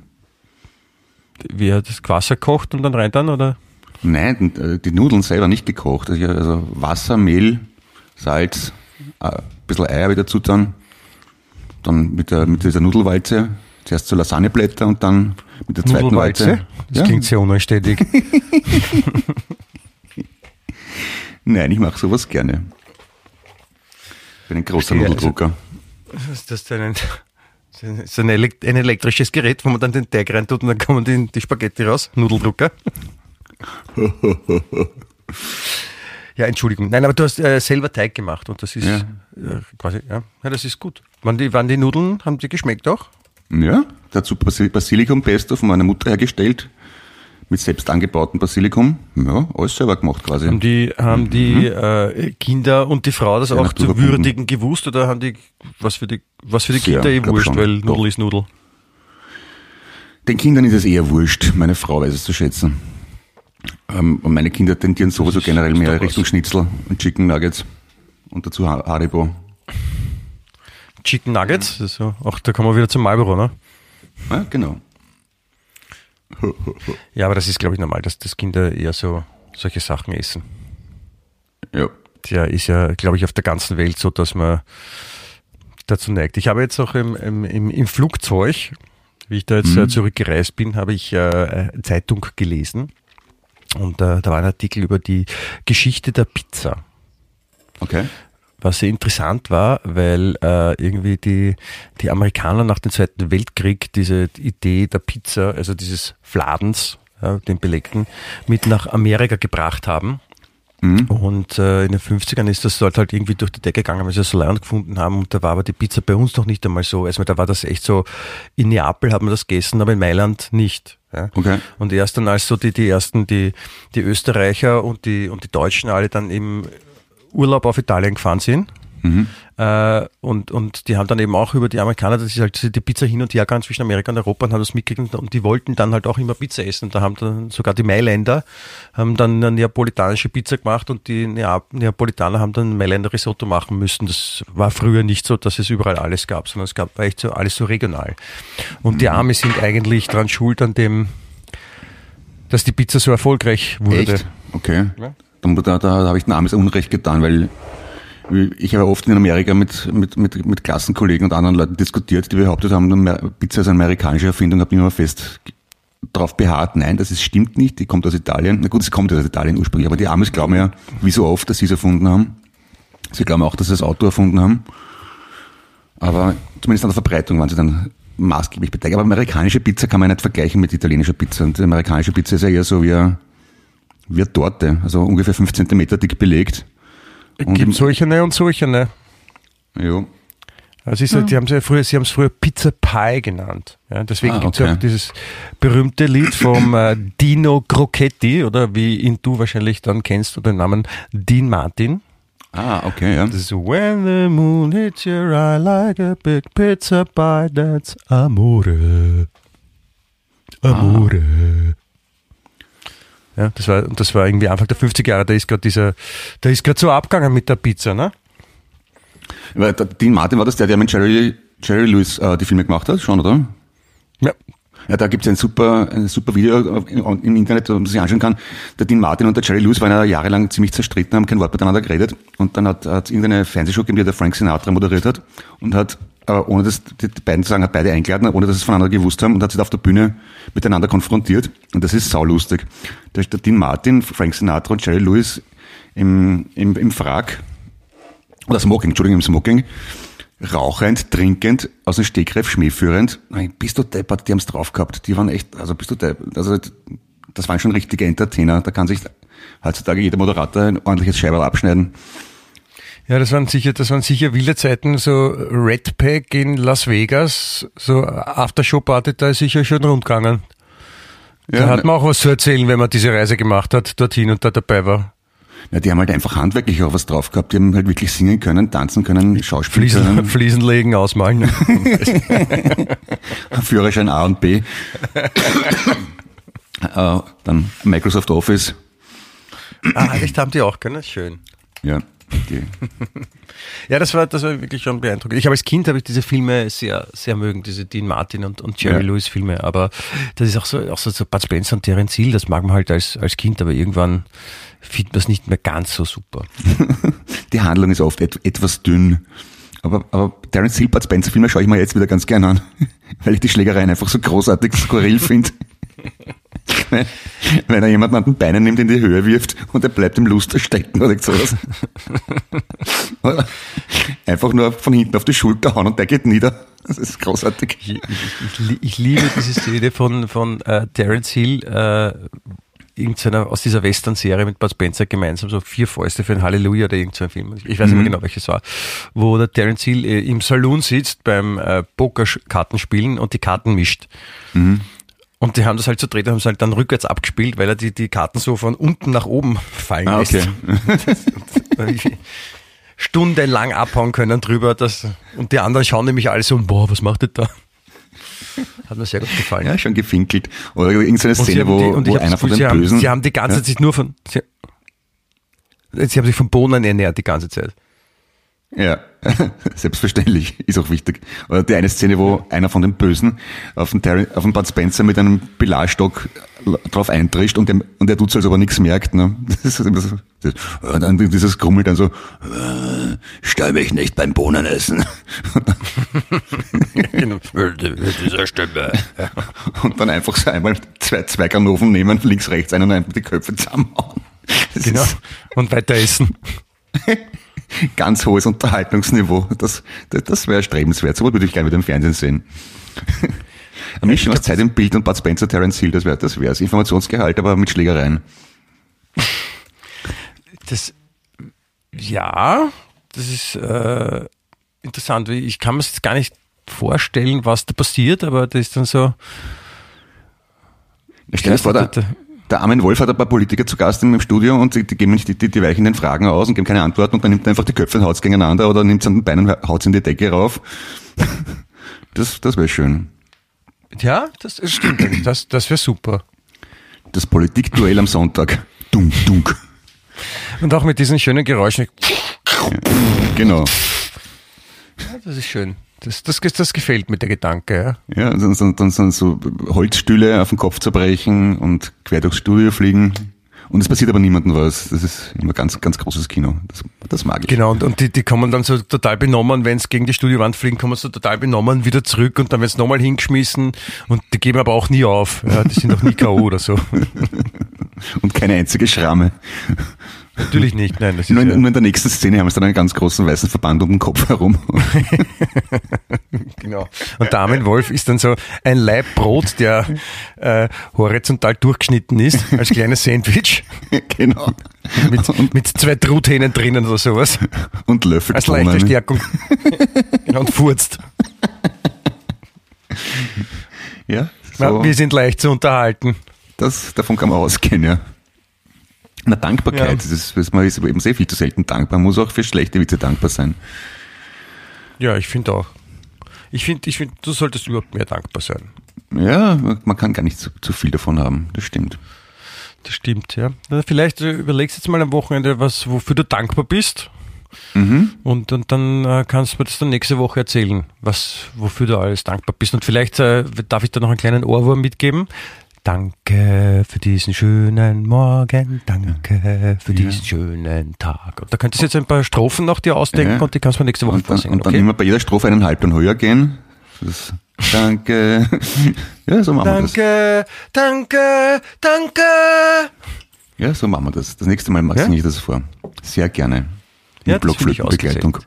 Wie hat das Wasser kocht und dann rein dann, oder? Nein, äh, die Nudeln selber nicht gekocht. Also, also Wasser, Mehl, Salz, äh, ein bisschen Eier wieder zutan. Dann mit, der, mit dieser Nudelwalze. Zuerst so Lasagneblätter und dann mit der zweiten Walze. Das ja. klingt sehr unanständig. Nein, ich mache sowas gerne. Ich bin ein großer also Nudeldrucker. Also, ist das denn ein, so ein, elektrisches Gerät, wo man dann den Teig rein tut und dann kommen die, die Spaghetti raus? Nudeldrucker. Ja, Entschuldigung. Nein, aber du hast äh, selber Teig gemacht und das ist ja. äh, quasi, ja. ja, das ist gut. Waren die, waren die Nudeln, haben die geschmeckt auch? Ja, dazu Basilikum-Pesto von meiner Mutter hergestellt mit selbst angebautem Basilikum. Ja, alles selber gemacht quasi. Haben die, haben die mhm. äh, Kinder und die Frau das ja, auch zu würdigen gewusst oder haben die was für die, was für die Kinder eh wurscht, schon. weil Nudel Doch. ist Nudel? Den Kindern ist es eher wurscht. Meine Frau weiß es zu schätzen. Ähm, und meine Kinder tendieren sowieso generell mehr Richtung. Schnitzel und Chicken Nuggets und dazu Haribo. Chicken Nuggets, also auch da kommen wir wieder zum Marlboro, ne? Ja, genau. Ja, aber das ist, glaube ich, normal, dass das Kinder eher so solche Sachen essen. Ja. Der ist ja, glaube ich, auf der ganzen Welt so, dass man dazu neigt. Ich habe jetzt auch im, im, im Flugzeug, wie ich da jetzt mhm. zurückgereist bin, habe ich äh, Zeitung gelesen. Und äh, da war ein Artikel über die Geschichte der Pizza. Okay was sehr interessant war, weil äh, irgendwie die, die Amerikaner nach dem Zweiten Weltkrieg diese Idee der Pizza, also dieses Fladens, ja, den Belegten, mit nach Amerika gebracht haben. Mhm. Und äh, in den 50ern ist das dort halt irgendwie durch die Decke gegangen, weil sie das Land gefunden haben. Und da war aber die Pizza bei uns noch nicht einmal so. Also da war das echt so, in Neapel hat man das gegessen, aber in Mailand nicht. Ja. Okay. Und erst dann als so die, die ersten, die, die Österreicher und die, und die Deutschen alle dann eben Urlaub auf Italien gefahren sind. Mhm. Äh, und, und die haben dann eben auch über die Amerikaner, das ist halt die Pizza hin und her gegangen zwischen Amerika und Europa und haben das mitgekriegt und die wollten dann halt auch immer Pizza essen. Und da haben dann sogar die Mailänder haben dann eine neapolitanische Pizza gemacht und die Neapolitaner haben dann Mailänder Risotto machen müssen. Das war früher nicht so, dass es überall alles gab, sondern es gab echt so alles so regional. Und mhm. die Arme sind eigentlich dran schuld an dem, dass die Pizza so erfolgreich wurde. Echt? Okay. Ja? Da, da, da habe ich ein armes Unrecht getan, weil ich habe oft in Amerika mit, mit, mit, mit Klassenkollegen und anderen Leuten diskutiert, die behauptet haben, Pizza ist eine amerikanische Erfindung, habe immer fest darauf beharrt, nein, das ist, stimmt nicht, die kommt aus Italien. Na gut, sie kommt aus Italien ursprünglich, aber die Amis glauben ja, wie so oft, dass sie es erfunden haben. Sie glauben auch, dass sie das Auto erfunden haben. Aber zumindest an der Verbreitung waren sie dann maßgeblich beteiligt. Aber amerikanische Pizza kann man nicht vergleichen mit italienischer Pizza. Und die amerikanische Pizza ist ja eher so wie eine wie eine Torte, also ungefähr fünf Zentimeter dick belegt. Es gibt solche und solche. Ja. Also ist, ja. die haben ja früher, sie haben es früher Pizza Pie genannt. Ja, deswegen ah, gibt es okay. auch dieses berühmte Lied vom äh, Dino Crocetti, oder wie ihn du wahrscheinlich dann kennst, oder den Namen Dean Martin. Ah, okay, ja. Das ist When the moon hits your eye like a big pizza pie, that's amore. Amore. Ah. Ja, das war, das war irgendwie Anfang der 50er Jahre, da ist gerade dieser, da ist gerade so abgegangen mit der Pizza, ne? Weil der Dean Martin war das der, der mit Jerry, Jerry Lewis äh, die Filme gemacht hat, schon, oder? Ja. Ja, da gibt es ein super, ein super Video im Internet, wo man sich anschauen kann. Der Dean Martin und der Jerry Lewis waren ja jahrelang ziemlich zerstritten, haben kein Wort miteinander geredet. Und dann hat es irgendeine Fernsehshow gegeben, die der Frank Sinatra moderiert hat und hat ohne dass die beiden sagen, hat beide eingeladen, ohne dass sie es voneinander gewusst haben und hat sich auf der Bühne miteinander konfrontiert. Und das ist saulustig. Da ist der Dean Martin, Frank Sinatra und Jerry Lewis im, im, im Frack, oder Smoking, Entschuldigung, im Smoking, rauchend, trinkend, aus dem Stegreif schmähführend. Bist du deppert, die haben's drauf gehabt. Die waren echt, also bist du deppert, also das waren schon richtige Entertainer. Da kann sich heutzutage jeder Moderator ein ordentliches Scheiberl abschneiden. Ja, das waren sicher, das waren sicher wilde Zeiten, so Red Pack in Las Vegas, so Aftershow-Party, da ist sicher schon rundgegangen. Da ja, hat man auch was zu erzählen, wenn man diese Reise gemacht hat, dorthin und da dabei war. Ja, die haben halt einfach handwerklich auch was drauf gehabt. Die haben halt wirklich singen können, tanzen können, Schauspielen Fliesen, können. Fliesen legen, ausmalen. Führerschein A und B. uh, dann Microsoft Office. Ah, echt haben die auch können? Schön. Ja. Die. ja, das war, das war wirklich schon beeindruckend. Ich habe als Kind habe ich diese Filme sehr, sehr mögen, diese Dean Martin und, und Jerry ja. Lewis Filme. Aber das ist auch so, auch so, so Bud Spencer und Terence Hill, das mag man halt als, als Kind, aber irgendwann findet man es nicht mehr ganz so super. Die Handlung ist oft et, etwas dünn. Aber, aber Terence Hill, Bud Spencer Filme schaue ich mir jetzt wieder ganz gerne an, weil ich die Schlägereien einfach so großartig skurril finde. wenn er jemanden an den Beinen nimmt, in die Höhe wirft und er bleibt im Luster stecken oder sowas. Einfach nur von hinten auf die Schulter hauen und der geht nieder. Das ist großartig. Ich, ich, ich, liebe diese Szene von, von äh, Terence Hill, äh, irgendeiner aus dieser Western-Serie mit Bud Spencer gemeinsam, so vier Fäuste für ein Halleluja oder irgendein Film. Ich weiß nicht mehr mhm. genau, welches war. Wo der Terence Hill äh, im Saloon sitzt beim äh, Pokerkartenspielen und die Karten mischt. Mhm. Und die haben das halt so dreht, haben es halt dann rückwärts abgespielt, weil er die, die Karten so von unten nach oben fallen ah, okay. lässt. stundenlang abhauen können drüber. Das, und die anderen schauen nämlich alle so, boah, was macht ihr da? Hat mir sehr gut gefallen. Ja, schon gefinkelt. Oder irgendeine Szene, wo, die, wo einer von den sie Bösen... Haben, sie haben die ganze ja? Zeit nur von... Sie, sie haben sich von Bohnen ernährt die ganze Zeit. Ja, selbstverständlich, ist auch wichtig. Oder die eine Szene, wo einer von den Bösen auf den, Terry, auf den Bud Spencer mit einem Pilarstock drauf eintrischt und, der, und der tut so, als ob er nichts merkt. Ne? Das ist immer so, das, und dann dieses Grummel dann so, äh, stell mich nicht beim Bohnenessen. dieser Stimme. Und dann einfach so einmal zwei, zwei Ganoven nehmen, links, rechts einen und einfach die Köpfe zusammenhauen. Das genau, und weiter essen ganz hohes Unterhaltungsniveau. Das, das, das wäre strebenswert. So würde ich gerne wieder im Fernsehen sehen. Eine Mischung aus Zeit im Bild und Bud Spencer, Terence Hill, das wäre das wär's. Informationsgehalt, aber mit Schlägereien. Das, ja, das ist äh, interessant. Ich kann mir jetzt gar nicht vorstellen, was da passiert, aber das ist dann so. Stell dir vor, da, der Armin Wolf hat ein paar Politiker zu Gast im Studio und die, die geben nicht die, die, die weichenden Fragen aus und geben keine Antworten und dann nimmt er einfach die Köpfe und haut gegeneinander oder nimmt es an den Beinen und haut in die Decke rauf. Das, das wäre schön. Ja, das stimmt. Das, das wäre super. Das Politikduell am Sonntag. Dunk, dunk. Und auch mit diesen schönen Geräuschen. Genau. Ja, das ist schön. Das, das, das gefällt mir, der Gedanke. Ja, ja dann, dann, dann, dann so Holzstühle auf den Kopf zerbrechen und quer durchs Studio fliegen. Und es passiert aber niemandem was. Das ist immer ganz, ganz großes Kino. Das, das mag ich. Genau, und, und die, die kommen dann so total benommen, wenn es gegen die Studiowand fliegen, kommen so total benommen wieder zurück und dann wird es nochmal hingeschmissen und die geben aber auch nie auf. Ja, die sind auch nie K.O. oder so. und keine einzige Schramme. Natürlich nicht, nein. Das ist nur, in, ja nur in der nächsten Szene haben sie dann einen ganz großen weißen Verband um den Kopf herum. genau. Und der Armin Wolf ist dann so ein Laib Brot, der äh, horizontal durchgeschnitten ist, als kleines Sandwich. genau. Mit, mit zwei Truthähnen drinnen oder sowas. Und Löffel. Als leichte Stärkung. genau, und furzt. Ja. So. Na, wir sind leicht zu unterhalten. Das, davon kann man ausgehen, ja. Na, Dankbarkeit, ja. das ist, man ist eben sehr viel zu selten dankbar. Man muss auch für schlechte Witze dankbar sein. Ja, ich finde auch. Ich finde, ich finde, du solltest überhaupt mehr dankbar sein. Ja, man kann gar nicht zu, zu viel davon haben, das stimmt. Das stimmt, ja. Vielleicht äh, überlegst du jetzt mal am Wochenende, was, wofür du dankbar bist. Mhm. Und, und dann äh, kannst du mir das dann nächste Woche erzählen, was, wofür du alles dankbar bist. Und vielleicht äh, darf ich da noch einen kleinen Ohrwurm mitgeben. Danke für diesen schönen Morgen, danke für diesen ja. schönen Tag. Und da könntest du jetzt ein paar Strophen noch dir ausdenken ja. und die kannst du nächste Woche und dann, vorsingen. Und dann okay? immer bei jeder Strophe einen Halbton höher gehen. Das, danke. ja, so machen danke, wir das. Danke, danke, danke. Ja, so machen wir das. Das nächste Mal ja? singe ich das vor. Sehr gerne. In ja, Blockflötenbegleitung.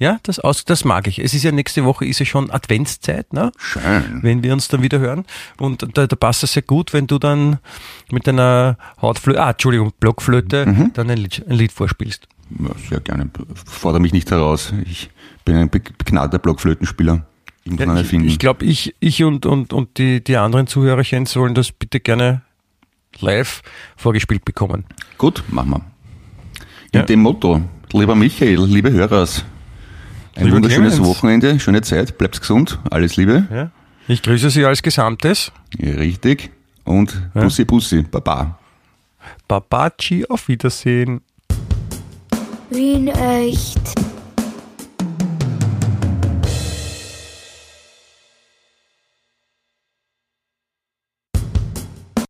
Ja, das, aus, das mag ich. Es ist ja nächste Woche ist ja schon Adventszeit, ne? Schön. Wenn wir uns dann wieder hören. Und da, da passt es sehr gut, wenn du dann mit deiner Hautflöte, ah, Entschuldigung, Blockflöte, mhm. dann ein Lied, ein Lied vorspielst. Ja, sehr gerne. Fordere mich nicht heraus. Ich bin ein begnadeter Blockflötenspieler. Ja, ich ich glaube, ich, ich und, und, und die, die anderen Zuhörerchen sollen das bitte gerne live vorgespielt bekommen. Gut, machen wir. In ja. dem Motto, lieber Michael, liebe Hörers, ein Lieber wunderschönes Clemens. Wochenende, schöne Zeit, bleibt gesund, alles Liebe. Ja. Ich grüße Sie als Gesamtes. Ja, richtig. Und ja. Bussi Bussi, Baba. Babaci, auf Wiedersehen. Wien echt.